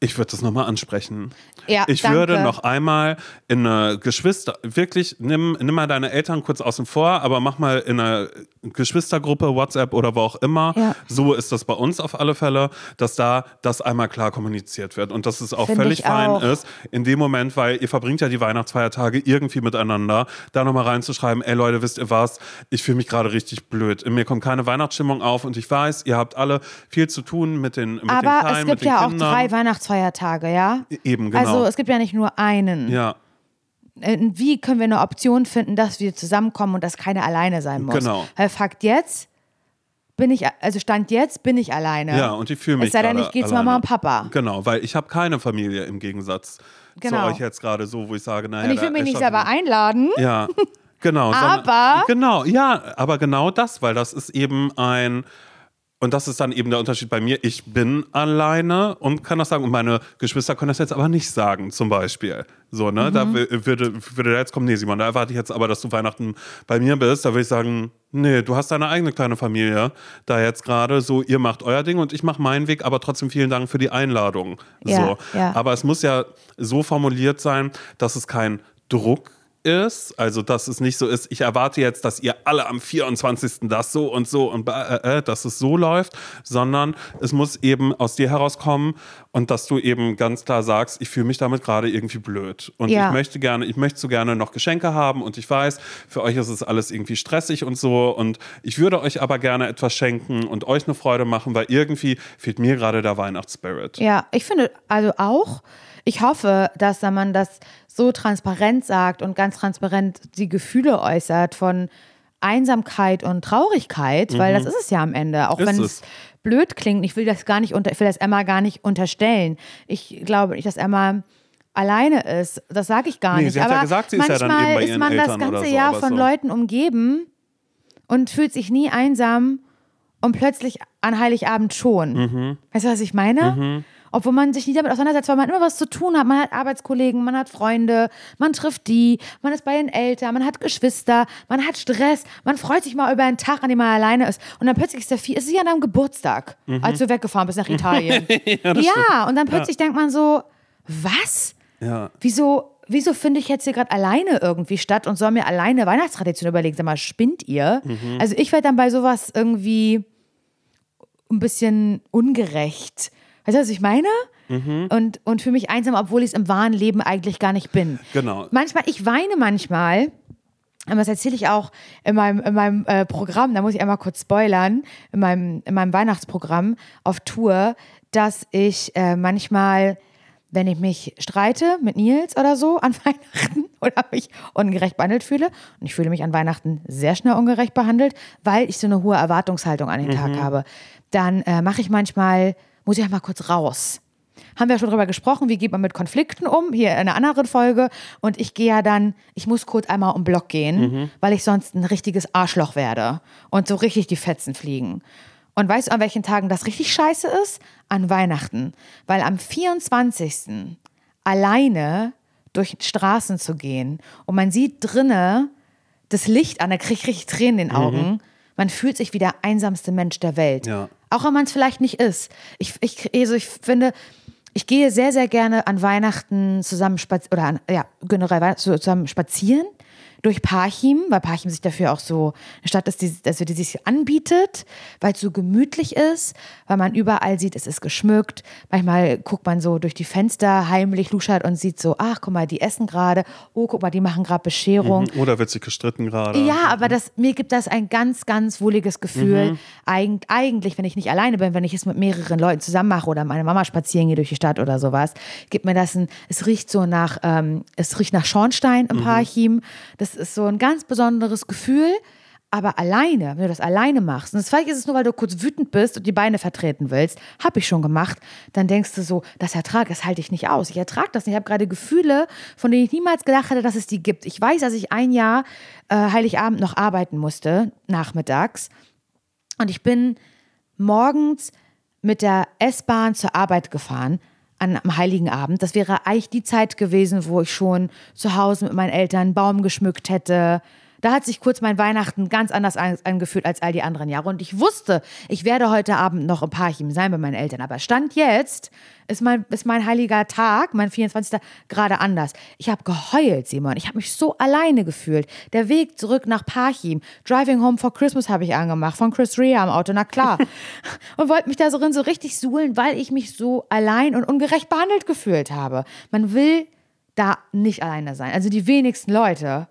ich würde das nochmal ansprechen. Ja, ich danke. würde noch einmal in eine Geschwister, wirklich, nimm, nimm mal deine Eltern kurz außen vor, aber mach mal in eine Geschwistergruppe, WhatsApp oder wo auch immer. Ja. So ist das bei uns auf alle Fälle, dass da das einmal klar kommuniziert wird und dass es auch Finde völlig fein auch. ist, in dem Moment, weil ihr verbringt ja die Weihnachtsfeiertage irgendwie miteinander, da nochmal reinzuschreiben, ey Leute, wisst ihr was, ich fühle mich gerade richtig blöd. In mir kommt keine Weihnachtsstimmung auf und ich weiß, ihr habt alle viel zu tun mit den, mit den Aber Kleinen, es gibt den ja auch Kindern. drei Weihnachtsfeiertage, ja? Eben, genau. Also es gibt ja nicht nur einen. ja. Äh, Wie können wir eine Option finden, dass wir zusammenkommen und dass keiner alleine sein muss? Genau. Weil Fakt jetzt bin ich, also Stand jetzt bin ich alleine. Ja, und ich fühle mich Es sei denn, ich gehe zu. Mama und Papa. Genau, weil ich habe keine Familie im Gegensatz Genau. zu euch jetzt gerade so, wo ich sage, naja, Und ich will mich nicht selber einladen. Ja, genau. Aber- sondern, genau, ja, aber genau das, weil das ist eben ein und das ist dann eben der Unterschied bei mir. Ich bin alleine und kann das sagen. Und meine Geschwister können das jetzt aber nicht sagen, zum Beispiel. So, ne? Da Mhm. w- würde, würde da jetzt kommen, nee, Simon, da erwarte ich jetzt aber, dass du Weihnachten bei mir bist. Da würde ich sagen, nee, du hast deine eigene kleine Familie da jetzt gerade. So, ihr macht euer Ding und ich mache meinen Weg, aber trotzdem vielen Dank für die Einladung. Ja, so. ja. Aber es muss ja so formuliert sein, dass es kein Druck ist, also dass es nicht so ist, ich erwarte jetzt, dass ihr alle am 24. das so und so und äh, äh, dass es so läuft, sondern es muss eben aus dir herauskommen und dass du eben ganz klar sagst, ich fühle mich damit gerade irgendwie blöd und Ja. ich möchte gerne, ich möchte so gerne noch Geschenke haben und ich weiß, für euch ist es alles irgendwie stressig und so und ich würde euch aber gerne etwas schenken und euch eine Freude machen, weil irgendwie fehlt mir gerade der Weihnachtsspirit. Ja, ich finde also auch, ich hoffe, dass da man das so transparent sagt und ganz transparent die Gefühle äußert von Einsamkeit und Traurigkeit, weil das ist es ja am Ende, auch Mhm. Ist wenn es. blöd klingt. Ich will das gar nicht unter, ich will das Emma gar nicht unterstellen. Ich glaube nicht, dass Emma alleine ist. Das sage ich gar Nee, nicht. sie hat ja aber gesagt, sie ist ja manchmal dann eben bei ist man das Eltern ganze so, Jahr von so. Leuten umgeben und fühlt sich nie einsam und plötzlich an Heiligabend schon. Mhm. Weißt du, was ich meine? Obwohl man sich nie damit auseinandersetzt, weil man immer was zu tun hat. Man hat Arbeitskollegen, man hat Freunde, man trifft die, man ist bei den Eltern, man hat Geschwister, man hat Stress, man freut sich mal über einen Tag, an dem man alleine ist. Und dann plötzlich ist der viel, es ist wie an deinem Geburtstag, als du weggefahren bist nach Italien. ja, und dann plötzlich denkt man so, was? Ja. Wieso, wieso finde ich jetzt hier gerade alleine irgendwie statt und soll mir alleine Weihnachtstradition überlegen? Sag mal, spinnt ihr? Mhm. Also ich werde dann bei sowas irgendwie ein bisschen ungerecht. Weißt du, was ich meine? Mhm. Und, und für mich einsam, obwohl ich es im wahren Leben eigentlich gar nicht bin. Genau. Manchmal, ich weine manchmal. Aber das erzähle ich auch in meinem, in meinem äh, Programm, da muss ich einmal kurz spoilern, in meinem, in meinem Weihnachtsprogramm auf Tour, dass ich äh, manchmal, wenn ich mich streite mit Nils oder so an Weihnachten oder mich ungerecht behandelt fühle, und ich fühle mich an Weihnachten sehr schnell ungerecht behandelt, weil ich so eine hohe Erwartungshaltung an den Tag habe, dann äh, mache ich manchmal, muss ich einfach kurz raus. haben wir schon drüber gesprochen, wie geht man mit Konflikten um, hier in einer anderen Folge. Und ich gehe ja dann, ich muss kurz einmal um Block gehen, weil ich sonst ein richtiges Arschloch werde und so richtig die Fetzen fliegen. Und weißt du, an welchen Tagen das richtig scheiße ist? An Weihnachten. Weil am 24. alleine durch Straßen zu gehen und man sieht drinne das Licht an, da kriege ich richtig Tränen in den Augen. Man fühlt sich wie der einsamste Mensch der Welt. Ja. Auch wenn man es vielleicht nicht ist. Ich, ich, also ich finde, ich gehe sehr, sehr gerne an Weihnachten zusammen spazieren, oder an, ja, generell zusammen spazieren durch Parchim, weil Parchim sich dafür auch so eine Stadt ist, die, also die sich anbietet, weil es so gemütlich ist, weil man überall sieht, es ist geschmückt. Manchmal guckt man so durch die Fenster heimlich, luschert und sieht so, ach, guck mal, die essen gerade. Oh, guck mal, die machen gerade Bescherung. Oder wird sich gestritten gerade? Ja, aber das, mir gibt das ein ganz, ganz wohliges Gefühl. Eig eigentlich, wenn ich nicht alleine bin, wenn ich es mit mehreren Leuten zusammen mache oder meine Mama spazieren gehe durch die Stadt oder sowas, gibt mir das ein, es riecht so nach, ähm, es riecht nach Schornstein im Parchim. Das ist so ein ganz besonderes Gefühl. Aber alleine, wenn du das alleine machst, und vielleicht ist es nur, weil du kurz wütend bist und die Beine vertreten willst, habe ich schon gemacht, dann denkst du so, das Ertrag, das halte ich nicht aus. Ich ertrage das nicht. Ich habe gerade Gefühle, von denen ich niemals gedacht hätte, dass es die gibt. Ich weiß, dass ich ein Jahr äh, Heiligabend noch arbeiten musste, nachmittags. Und ich bin morgens mit der S-Bahn zur Arbeit gefahren an, am Heiligen Abend. Das wäre eigentlich die Zeit gewesen, wo ich schon zu Hause mit meinen Eltern einen Baum geschmückt hätte. Da hat sich kurz mein Weihnachten ganz anders an- angefühlt als all die anderen Jahre. Und ich wusste, ich werde heute Abend noch im Parchim sein bei meinen Eltern. Aber Stand jetzt ist mein, ist mein heiliger Tag, mein 24. gerade anders. Ich habe geheult, Simon. Ich habe mich so alleine gefühlt. Der Weg zurück nach Parchim, Driving Home for Christmas habe ich angemacht, von Chris Rea am Auto, na klar. und wollte mich da so drin so richtig suhlen, weil ich mich so allein und ungerecht behandelt gefühlt habe. Man will da nicht alleine sein. Also die wenigsten Leute.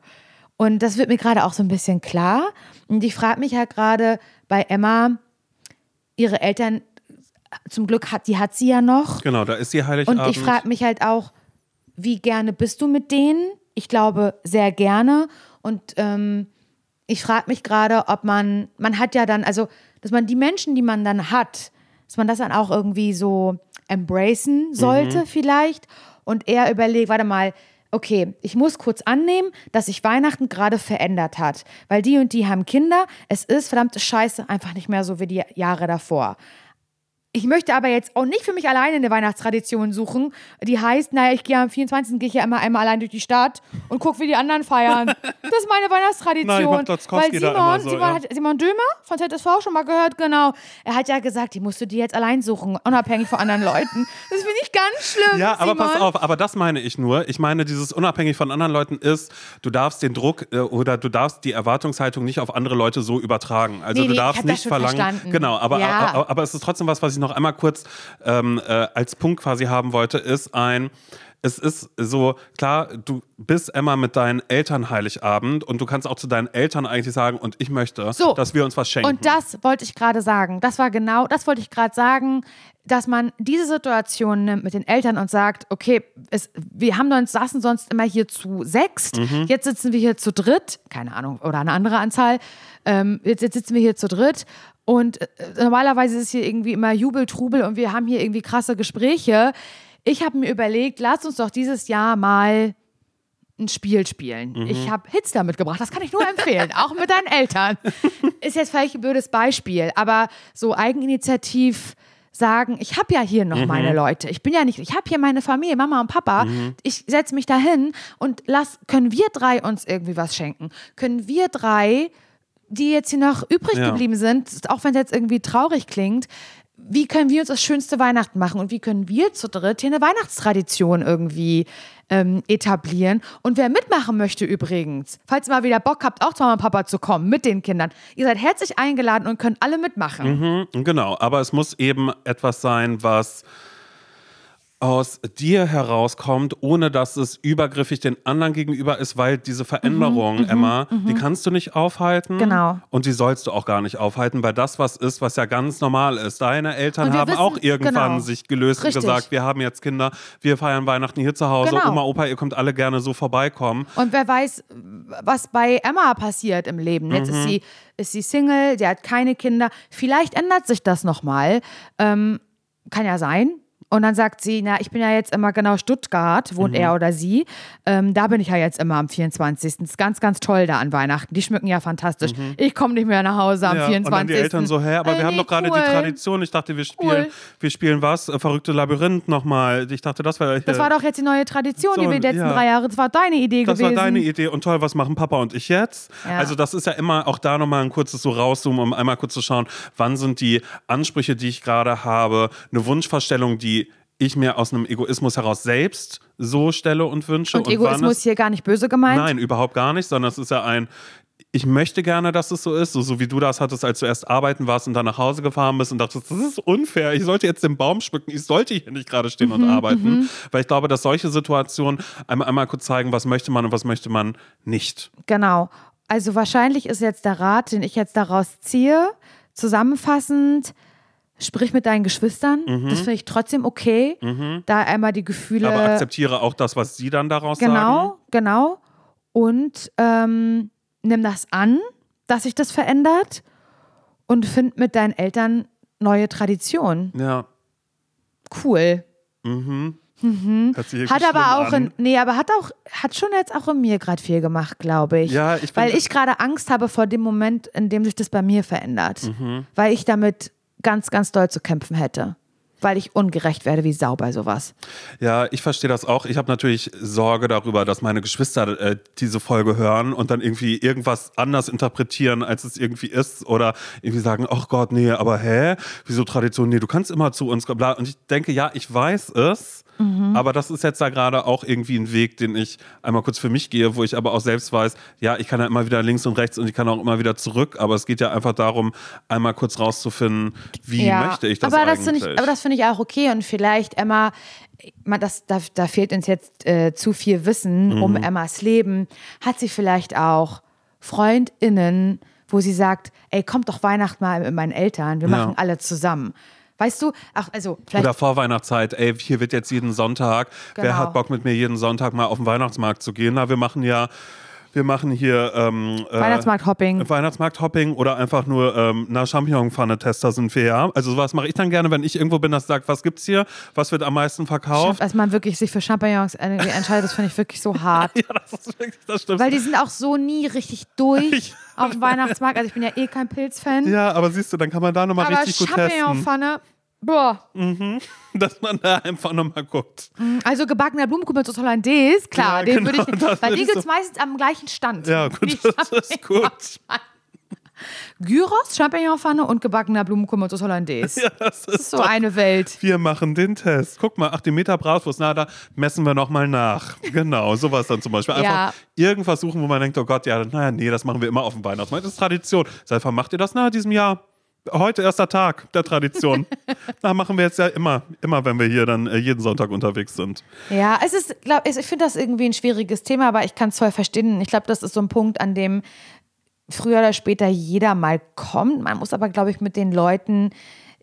Und das wird mir gerade auch so ein bisschen klar. Und ich frage mich halt gerade bei Emma, ihre Eltern, zum Glück hat, die hat sie ja noch. Genau, da ist Und Heiligabend. ich frage mich halt auch, wie gerne bist du mit denen? Ich glaube, sehr gerne. Und ähm, ich frage mich gerade, ob man, man hat ja dann, also, dass man die Menschen, die man dann hat, dass man das dann auch irgendwie so embracen sollte vielleicht und eher überlegt, warte mal, okay, ich muss kurz annehmen, dass sich Weihnachten gerade verändert hat, weil die und die haben Kinder, es ist verdammte Scheiße einfach nicht mehr so wie die Jahre davor. Ich möchte aber jetzt auch nicht für mich alleine eine Weihnachtstradition suchen, die heißt, naja, ich gehe am 24. gehe ich ja immer einmal allein durch die Stadt und gucke, wie die anderen feiern. Das ist meine Weihnachtstradition. Nein, Weil Simon, so, Simon, ja. hat, Simon Dömer von ZSV schon mal gehört, genau. Er hat ja gesagt, die musst du dir jetzt allein suchen, unabhängig von anderen Leuten. Das finde ich ganz schlimm. Ja, aber Simon. pass auf, aber das meine ich nur. Ich meine, dieses unabhängig von anderen Leuten ist, du darfst den Druck äh, oder du darfst die Erwartungshaltung nicht auf andere Leute so übertragen. Also Nee, du nee, darfst nicht verlangen. verstanden. Genau, aber, Ja. aber, aber es ist trotzdem was, was ich noch einmal kurz ähm, äh, als Punkt quasi haben wollte, ist ein. Es ist so, klar, du bist Emma mit deinen Eltern Heiligabend und du kannst auch zu deinen Eltern eigentlich sagen, und ich möchte, So. dass wir uns was schenken. Und das wollte ich gerade sagen. Das war genau, das wollte ich gerade sagen, dass man diese Situation nimmt mit den Eltern und sagt, okay, es, wir haben uns saßen sonst immer hier zu sechst, Mhm. jetzt sitzen wir hier zu dritt, keine Ahnung, oder eine andere Anzahl. Ähm, jetzt, jetzt sitzen wir hier zu dritt und äh, normalerweise ist hier irgendwie immer Jubel, Trubel und wir haben hier irgendwie krasse Gespräche. Ich habe mir überlegt, lass uns doch dieses Jahr mal ein Spiel spielen. Mhm. Ich habe Hits da mitgebracht, das kann ich nur empfehlen, auch mit deinen Eltern. Ist jetzt vielleicht ein blödes Beispiel, aber so eigeninitiativ sagen, ich habe ja hier noch meine Leute. Ich bin ja nicht, ich habe hier meine Familie, Mama und Papa. Ich setze mich da hin und lass, können wir drei uns irgendwie was schenken? Können wir drei, die jetzt hier noch übrig Ja. geblieben sind, auch wenn es jetzt irgendwie traurig klingt, wie können wir uns das schönste Weihnachten machen und wie können wir zu dritt hier eine Weihnachtstradition irgendwie ähm, etablieren. Und wer mitmachen möchte übrigens, falls ihr mal wieder Bock habt, auch zu Mama und Papa zu kommen mit den Kindern, ihr seid herzlich eingeladen und könnt alle mitmachen. Mhm, Genau, aber es muss eben etwas sein, was aus dir herauskommt, ohne dass es übergriffig den anderen gegenüber ist, weil diese Veränderung, Emma, die kannst du nicht aufhalten. Genau. Und die sollst du auch gar nicht aufhalten, weil das was ist, was ja ganz normal ist. Deine Eltern haben wissen- auch irgendwann genau. sich gelöst Richtig. und gesagt, wir haben jetzt Kinder, wir feiern Weihnachten hier zu Hause, Genau. Oma, Opa, ihr könnt alle gerne so vorbeikommen. Und wer weiß, was bei Emma passiert im Leben. Jetzt ist, sie, ist sie Single, sie hat keine Kinder. Vielleicht ändert sich das nochmal. Ähm, kann ja sein. Und dann sagt sie, na, ich bin ja jetzt immer genau Stuttgart, wohnt er oder sie. Ähm, da bin ich ja jetzt immer am 24. Das ist ganz, ganz toll da an Weihnachten. Die schmücken ja fantastisch. Ich komme nicht mehr nach Hause am Ja, 24. und dann die Eltern so, hä, aber Äh, wir haben doch gerade cool. die Tradition. Ich dachte, wir spielen, Cool. wir spielen was? Äh, Verrückte Labyrinth nochmal. Ich dachte, das wäre Das war doch jetzt die neue Tradition, die So, wir die letzten ja. drei Jahre, das war deine Idee Das gewesen. war deine Idee und toll, was machen Papa und ich jetzt? Ja. Also das ist ja immer auch da nochmal ein kurzes so rauszoomen, um einmal kurz zu schauen, wann sind die Ansprüche, die ich gerade habe, eine Wunschvorstellung, die ich mir aus einem Egoismus heraus selbst so stelle und wünsche. Und wann Egoismus es- hier gar nicht böse gemeint. Nein, überhaupt gar nicht, sondern es ist ja ein, ich möchte gerne, dass es so ist, so, so wie du das hattest, als du erst arbeiten warst und dann nach Hause gefahren bist und dachtest, das ist unfair, ich sollte jetzt den Baum schmücken, ich sollte hier nicht gerade stehen Mhm, und arbeiten. Weil ich glaube, dass solche Situationen einmal, einmal kurz zeigen, was möchte man und was möchte man nicht. Genau. Also wahrscheinlich ist jetzt der Rat, den ich jetzt daraus ziehe, zusammenfassend, sprich mit deinen Geschwistern. Das finde ich trotzdem okay. Da einmal die Gefühle. Aber akzeptiere auch das, was sie dann daraus sagen. Genau, genau. Und ähm, nimm das an, dass sich das verändert und find mit deinen Eltern neue Traditionen. Ja. Cool. Hört sich Hat aber auch in, nee, aber hat auch, hat schon jetzt auch in mir gerade viel gemacht, glaube ich. Ja, ich Weil ich gerade Angst habe vor dem Moment, in dem sich das bei mir verändert. Mhm. Weil ich damit ganz, ganz doll zu kämpfen hätte. Weil ich ungerecht werde wie Sau bei sowas. Ja, ich verstehe das auch. Ich habe natürlich Sorge darüber, dass meine Geschwister äh, diese Folge hören und dann irgendwie irgendwas anders interpretieren, als es irgendwie ist. Oder irgendwie sagen, ach Gott, nee, aber hä? Wieso Tradition? Nee, du kannst immer zu uns. Bla. Und ich denke, ja, ich weiß es. Aber das ist jetzt da gerade auch irgendwie ein Weg, den ich einmal kurz für mich gehe, wo ich aber auch selbst weiß, ja, ich kann ja immer wieder links und rechts und ich kann auch immer wieder zurück. Aber es geht ja einfach darum, einmal kurz rauszufinden, wie möchte ich das aber eigentlich. Das ich, aber das finde ich auch okay und vielleicht, Emma, das, da, da fehlt uns jetzt äh, zu viel Wissen Mhm. um Emmas Leben. Hat sie vielleicht auch FreundInnen, wo sie sagt, ey, kommt doch Weihnachten mal mit meinen Eltern, wir Ja. machen alle zusammen. Weißt du, ach, also vielleicht Oder Vorweihnachtszeit, ey, hier wird jetzt jeden Sonntag. Wer Genau. hat Bock mit mir jeden Sonntag mal auf den Weihnachtsmarkt zu gehen? Na, wir machen ja, wir machen hier ähm, äh, Weihnachtsmarkt-Hopping. Weihnachtsmarkt-Hopping oder einfach nur, ähm, na, Champignon-Pfanne-Tester sind wir ja. Also sowas mache ich dann gerne, wenn ich irgendwo bin, das sagt, was gibt's hier? Was wird am meisten verkauft? Dass man wirklich sich für Champignons irgendwie entscheidet, das finde ich wirklich so hart. Ja, das ist wirklich, das stimmt. Weil die sind auch so nie richtig durch auf dem Weihnachtsmarkt. Also ich bin ja eh kein Pilzfan. ja, aber siehst du, dann kann man da nochmal aber richtig gut testen. Champignonpfanne, boah. Dass man da einfach nochmal guckt. Also gebackener Blumenkohl mit Hollandaise, klar, Ja, den genau, würde ich, das weil die gibt es so- meistens am gleichen Stand. Ja, Die gut, das ist gut. Gyros, Champignonpfanne und gebackener Blumenkohl mit Hollandaise. Ja, das Das ist so eine Welt. Wir machen den Test. Guck mal, ach, die Meter Bratwurst, na, da messen wir nochmal nach. Genau, sowas dann zum Beispiel. Einfach Ja. irgendwas suchen, wo man denkt, oh Gott, ja, naja, nee, das machen wir immer auf dem Weihnachtsmarkt. Das ist Tradition. Seit wann macht ihr das? Na, diesem Jahr. Heute erster Tag der Tradition. da machen wir jetzt ja immer, immer, wenn wir hier dann äh, jeden Sonntag unterwegs sind. Ja, es ist, glaub, ich finde das irgendwie ein schwieriges Thema, aber ich kann es voll verstehen. Ich glaube, das ist so ein Punkt, an dem früher oder später jeder mal kommt. Man muss aber, glaube ich, mit den Leuten,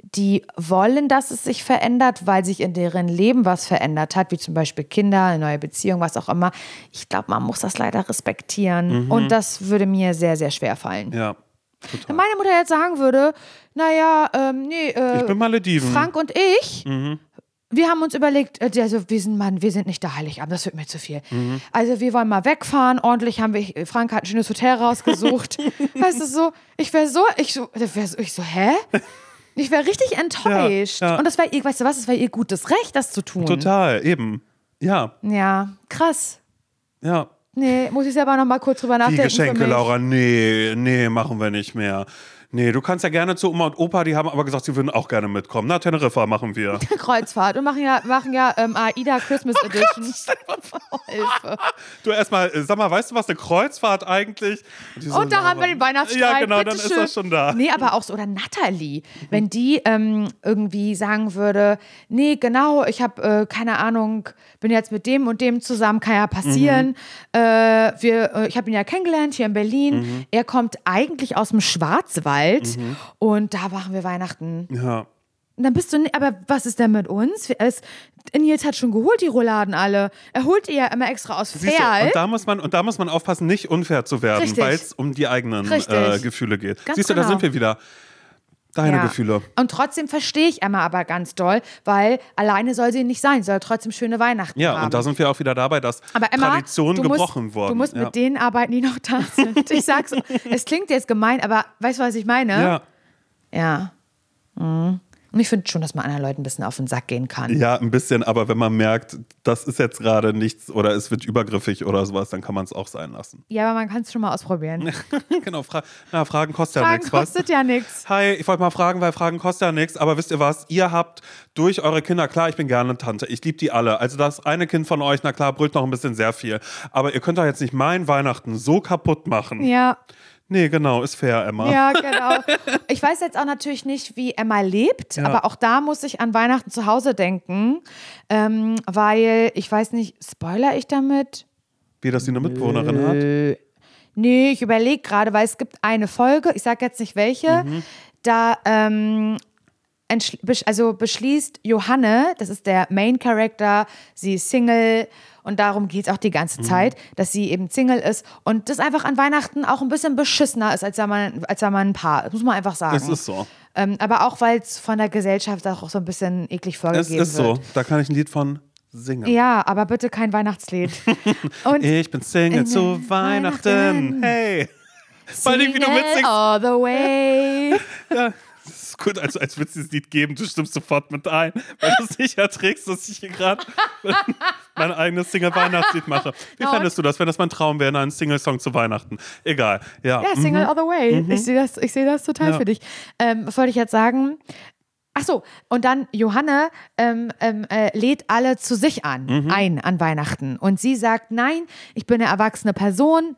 die wollen, dass es sich verändert, weil sich in deren Leben was verändert hat, wie zum Beispiel Kinder, eine neue Beziehung, was auch immer. Ich glaube, man muss das leider respektieren. Und das würde mir sehr, sehr schwer fallen. Ja, Wenn total. meine Mutter jetzt sagen würde, naja, ähm, nee, äh, Ich bin Malediven. Frank und ich, wir haben uns überlegt, äh, also wir sind, Mann, wir sind nicht da Heiligabend, das wird mir zu viel. Also wir wollen mal wegfahren, ordentlich haben wir, Frank hat ein schönes Hotel rausgesucht. weißt du, so, ich wäre so, ich so, wär so, ich so, hä? Ich wäre richtig enttäuscht. Ja, ja. Und das war ihr, weißt du was, das war ihr gutes Recht, das zu tun. Total, eben. Ja, Ja, krass. ja. Nee, muss ich selber noch mal kurz drüber Die nachdenken. für Geschenke. Laura, nee, nee, machen wir nicht mehr. Nee, du kannst ja gerne zu Oma und Opa, die haben aber gesagt, sie würden auch gerne mitkommen. Na, Teneriffa machen wir. Kreuzfahrt. Wir machen ja, machen ja ähm, AIDA Christmas Oh Edition. Hilfe. Du erstmal, äh, sag mal, weißt du was, eine Kreuzfahrt eigentlich? die so, Und da haben wir den Weihnachtsstreit. Ja, genau, dann bitteschön. ist das schon da. Nee, aber auch so, oder Natalie, wenn die ähm, irgendwie sagen würde, nee, genau, ich habe, äh, keine Ahnung, bin jetzt mit dem und dem zusammen, kann ja passieren. Mhm. Äh, wir, äh, ich habe ihn ja kennengelernt hier in Berlin. Mhm. Er kommt eigentlich aus dem Schwarzwald und da machen wir Weihnachten. Ja. Und dann bist du, aber was ist denn mit uns? Es, Nils hat schon geholt, die Rouladen alle. Er holt die ja immer extra aus Ferl. und da muss man und da muss man aufpassen, nicht unfair zu werden, weil es um die eigenen äh, Gefühle geht. Ganz Siehst du, da genau. sind wir wieder. Deine Ja. Gefühle. Und trotzdem verstehe ich Emma aber ganz doll, weil alleine soll sie nicht sein, sie soll trotzdem schöne Weihnachten Ja, haben. und da sind wir auch wieder dabei, dass aber Emma, Traditionen du musst, gebrochen wurden. Du musst ja. mit denen arbeiten, die noch da sind. Ich sag's, es klingt jetzt gemein, aber weißt du, was ich meine? ja. Ja. Mhm. Und ich finde schon, dass man anderen Leuten ein bisschen auf den Sack gehen kann. ja, ein bisschen, aber wenn man merkt, das ist jetzt gerade nichts oder es wird übergriffig oder sowas, dann kann man es auch sein lassen. Ja, aber man kann es schon mal ausprobieren. genau, fra na, Fragen kostet ja Fragen nichts, was? kostet ja nichts. Hi, ich wollte mal fragen, weil Fragen kosten ja nichts, aber wisst ihr was? Ihr habt durch eure Kinder, klar, ich bin gerne Tante, ich liebe die alle. Also das eine Kind von euch, na klar, brüllt noch ein bisschen sehr viel. Aber ihr könnt doch jetzt nicht mein Weihnachten so kaputt machen. Ja, Nee, genau, ist fair, Emma. ja, genau. Ich weiß jetzt auch natürlich nicht, wie Emma lebt, Ja. aber auch da muss ich an Weihnachten zu Hause denken, ähm, weil ich weiß nicht, spoiler ich damit? Wie das sie eine Mitbewohnerin hat. Nee, ich überlege gerade, weil es gibt eine Folge, ich sage jetzt nicht welche, Mhm. da ähm, also beschließt Johanne, das ist der Main Character, sie ist Single und darum geht es auch die ganze Mhm. Zeit, dass sie eben Single ist und das einfach an Weihnachten auch ein bisschen beschissener ist, als wenn man, als wenn man ein Paar, das muss man einfach sagen. Es ist so. Ähm, aber auch, weil es von der Gesellschaft auch so ein bisschen eklig Es vorgegeben ist so. wird. Da kann ich ein Lied von singen. Ja, aber bitte kein Weihnachtslied. Ich bin Single zu Weihnachten. Weihnachten. Hey. Vor allem, wie du Single mitsingst. all the way. Ja. Das ist gut, als, als würdest du dieses Lied geben. Du stimmst sofort mit ein, weil du es nicht erträgst, dass ich hier gerade mein eigenes Single-Weihnachtslied mache. Wie fändest du das, wenn das mein Traum wäre, ein Single-Song zu Weihnachten? Egal. Ja. Ja, Single all the way. Ich sehe das, ich sehe das total Mhm. Ja. für dich. Ähm, was wollte ich jetzt sagen? Ach so, und dann Johanne ähm, ähm, äh, lädt alle zu sich an, Mhm. ein an Weihnachten. Und sie sagt, nein, ich bin eine erwachsene Person,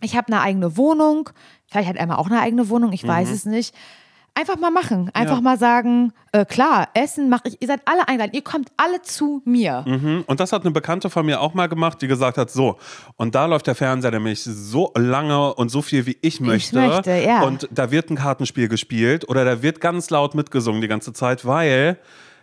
ich habe eine eigene Wohnung. Vielleicht hat Emma auch eine eigene Wohnung, ich weiß es nicht. Einfach mal machen. Einfach. Ja. mal sagen, äh, klar, Essen mache ich. Ihr seid alle eingeladen. Ihr kommt alle zu mir. Mhm. Und das hat eine Bekannte von mir auch mal gemacht, die gesagt hat, so, und da läuft der Fernseher nämlich so lange und so viel, wie ich möchte. möchte, ja. Und da wird ein Kartenspiel gespielt oder da wird ganz laut mitgesungen die ganze Zeit, weil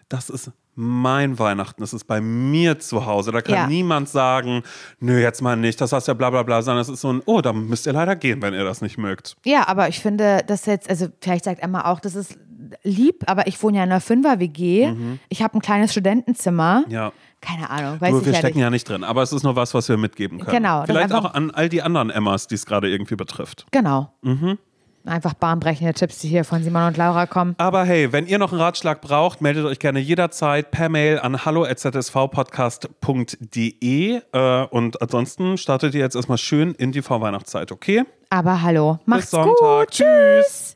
das ist mein Weihnachten, das ist bei mir zu Hause. Da kann Ja. niemand sagen, nö, jetzt mal nicht, das hast ja bla bla bla, sondern es ist so ein, oh, da müsst ihr leider gehen, wenn ihr das nicht mögt. Ja, aber ich finde, das jetzt, also vielleicht sagt Emma auch, das ist lieb, aber ich wohne ja in einer Fünfer-WG. Ich habe ein kleines Studentenzimmer. Mhm. Ja. Keine Ahnung, weiß Nur wir ja stecken nicht. ja nicht drin, aber es ist nur was, was wir mitgeben können. Genau, Vielleicht auch an all die anderen Emmas, die es gerade irgendwie betrifft. Genau. Mhm. Einfach bahnbrechende Tipps, die hier von Simon und Laura kommen. Aber hey, wenn ihr noch einen Ratschlag braucht, meldet euch gerne jederzeit per Mail an hallo.zsvpodcast.de äh, und ansonsten startet ihr jetzt erstmal schön in die Vorweihnachtszeit, okay? Aber hallo, macht's Sonntag. gut. Tschüss.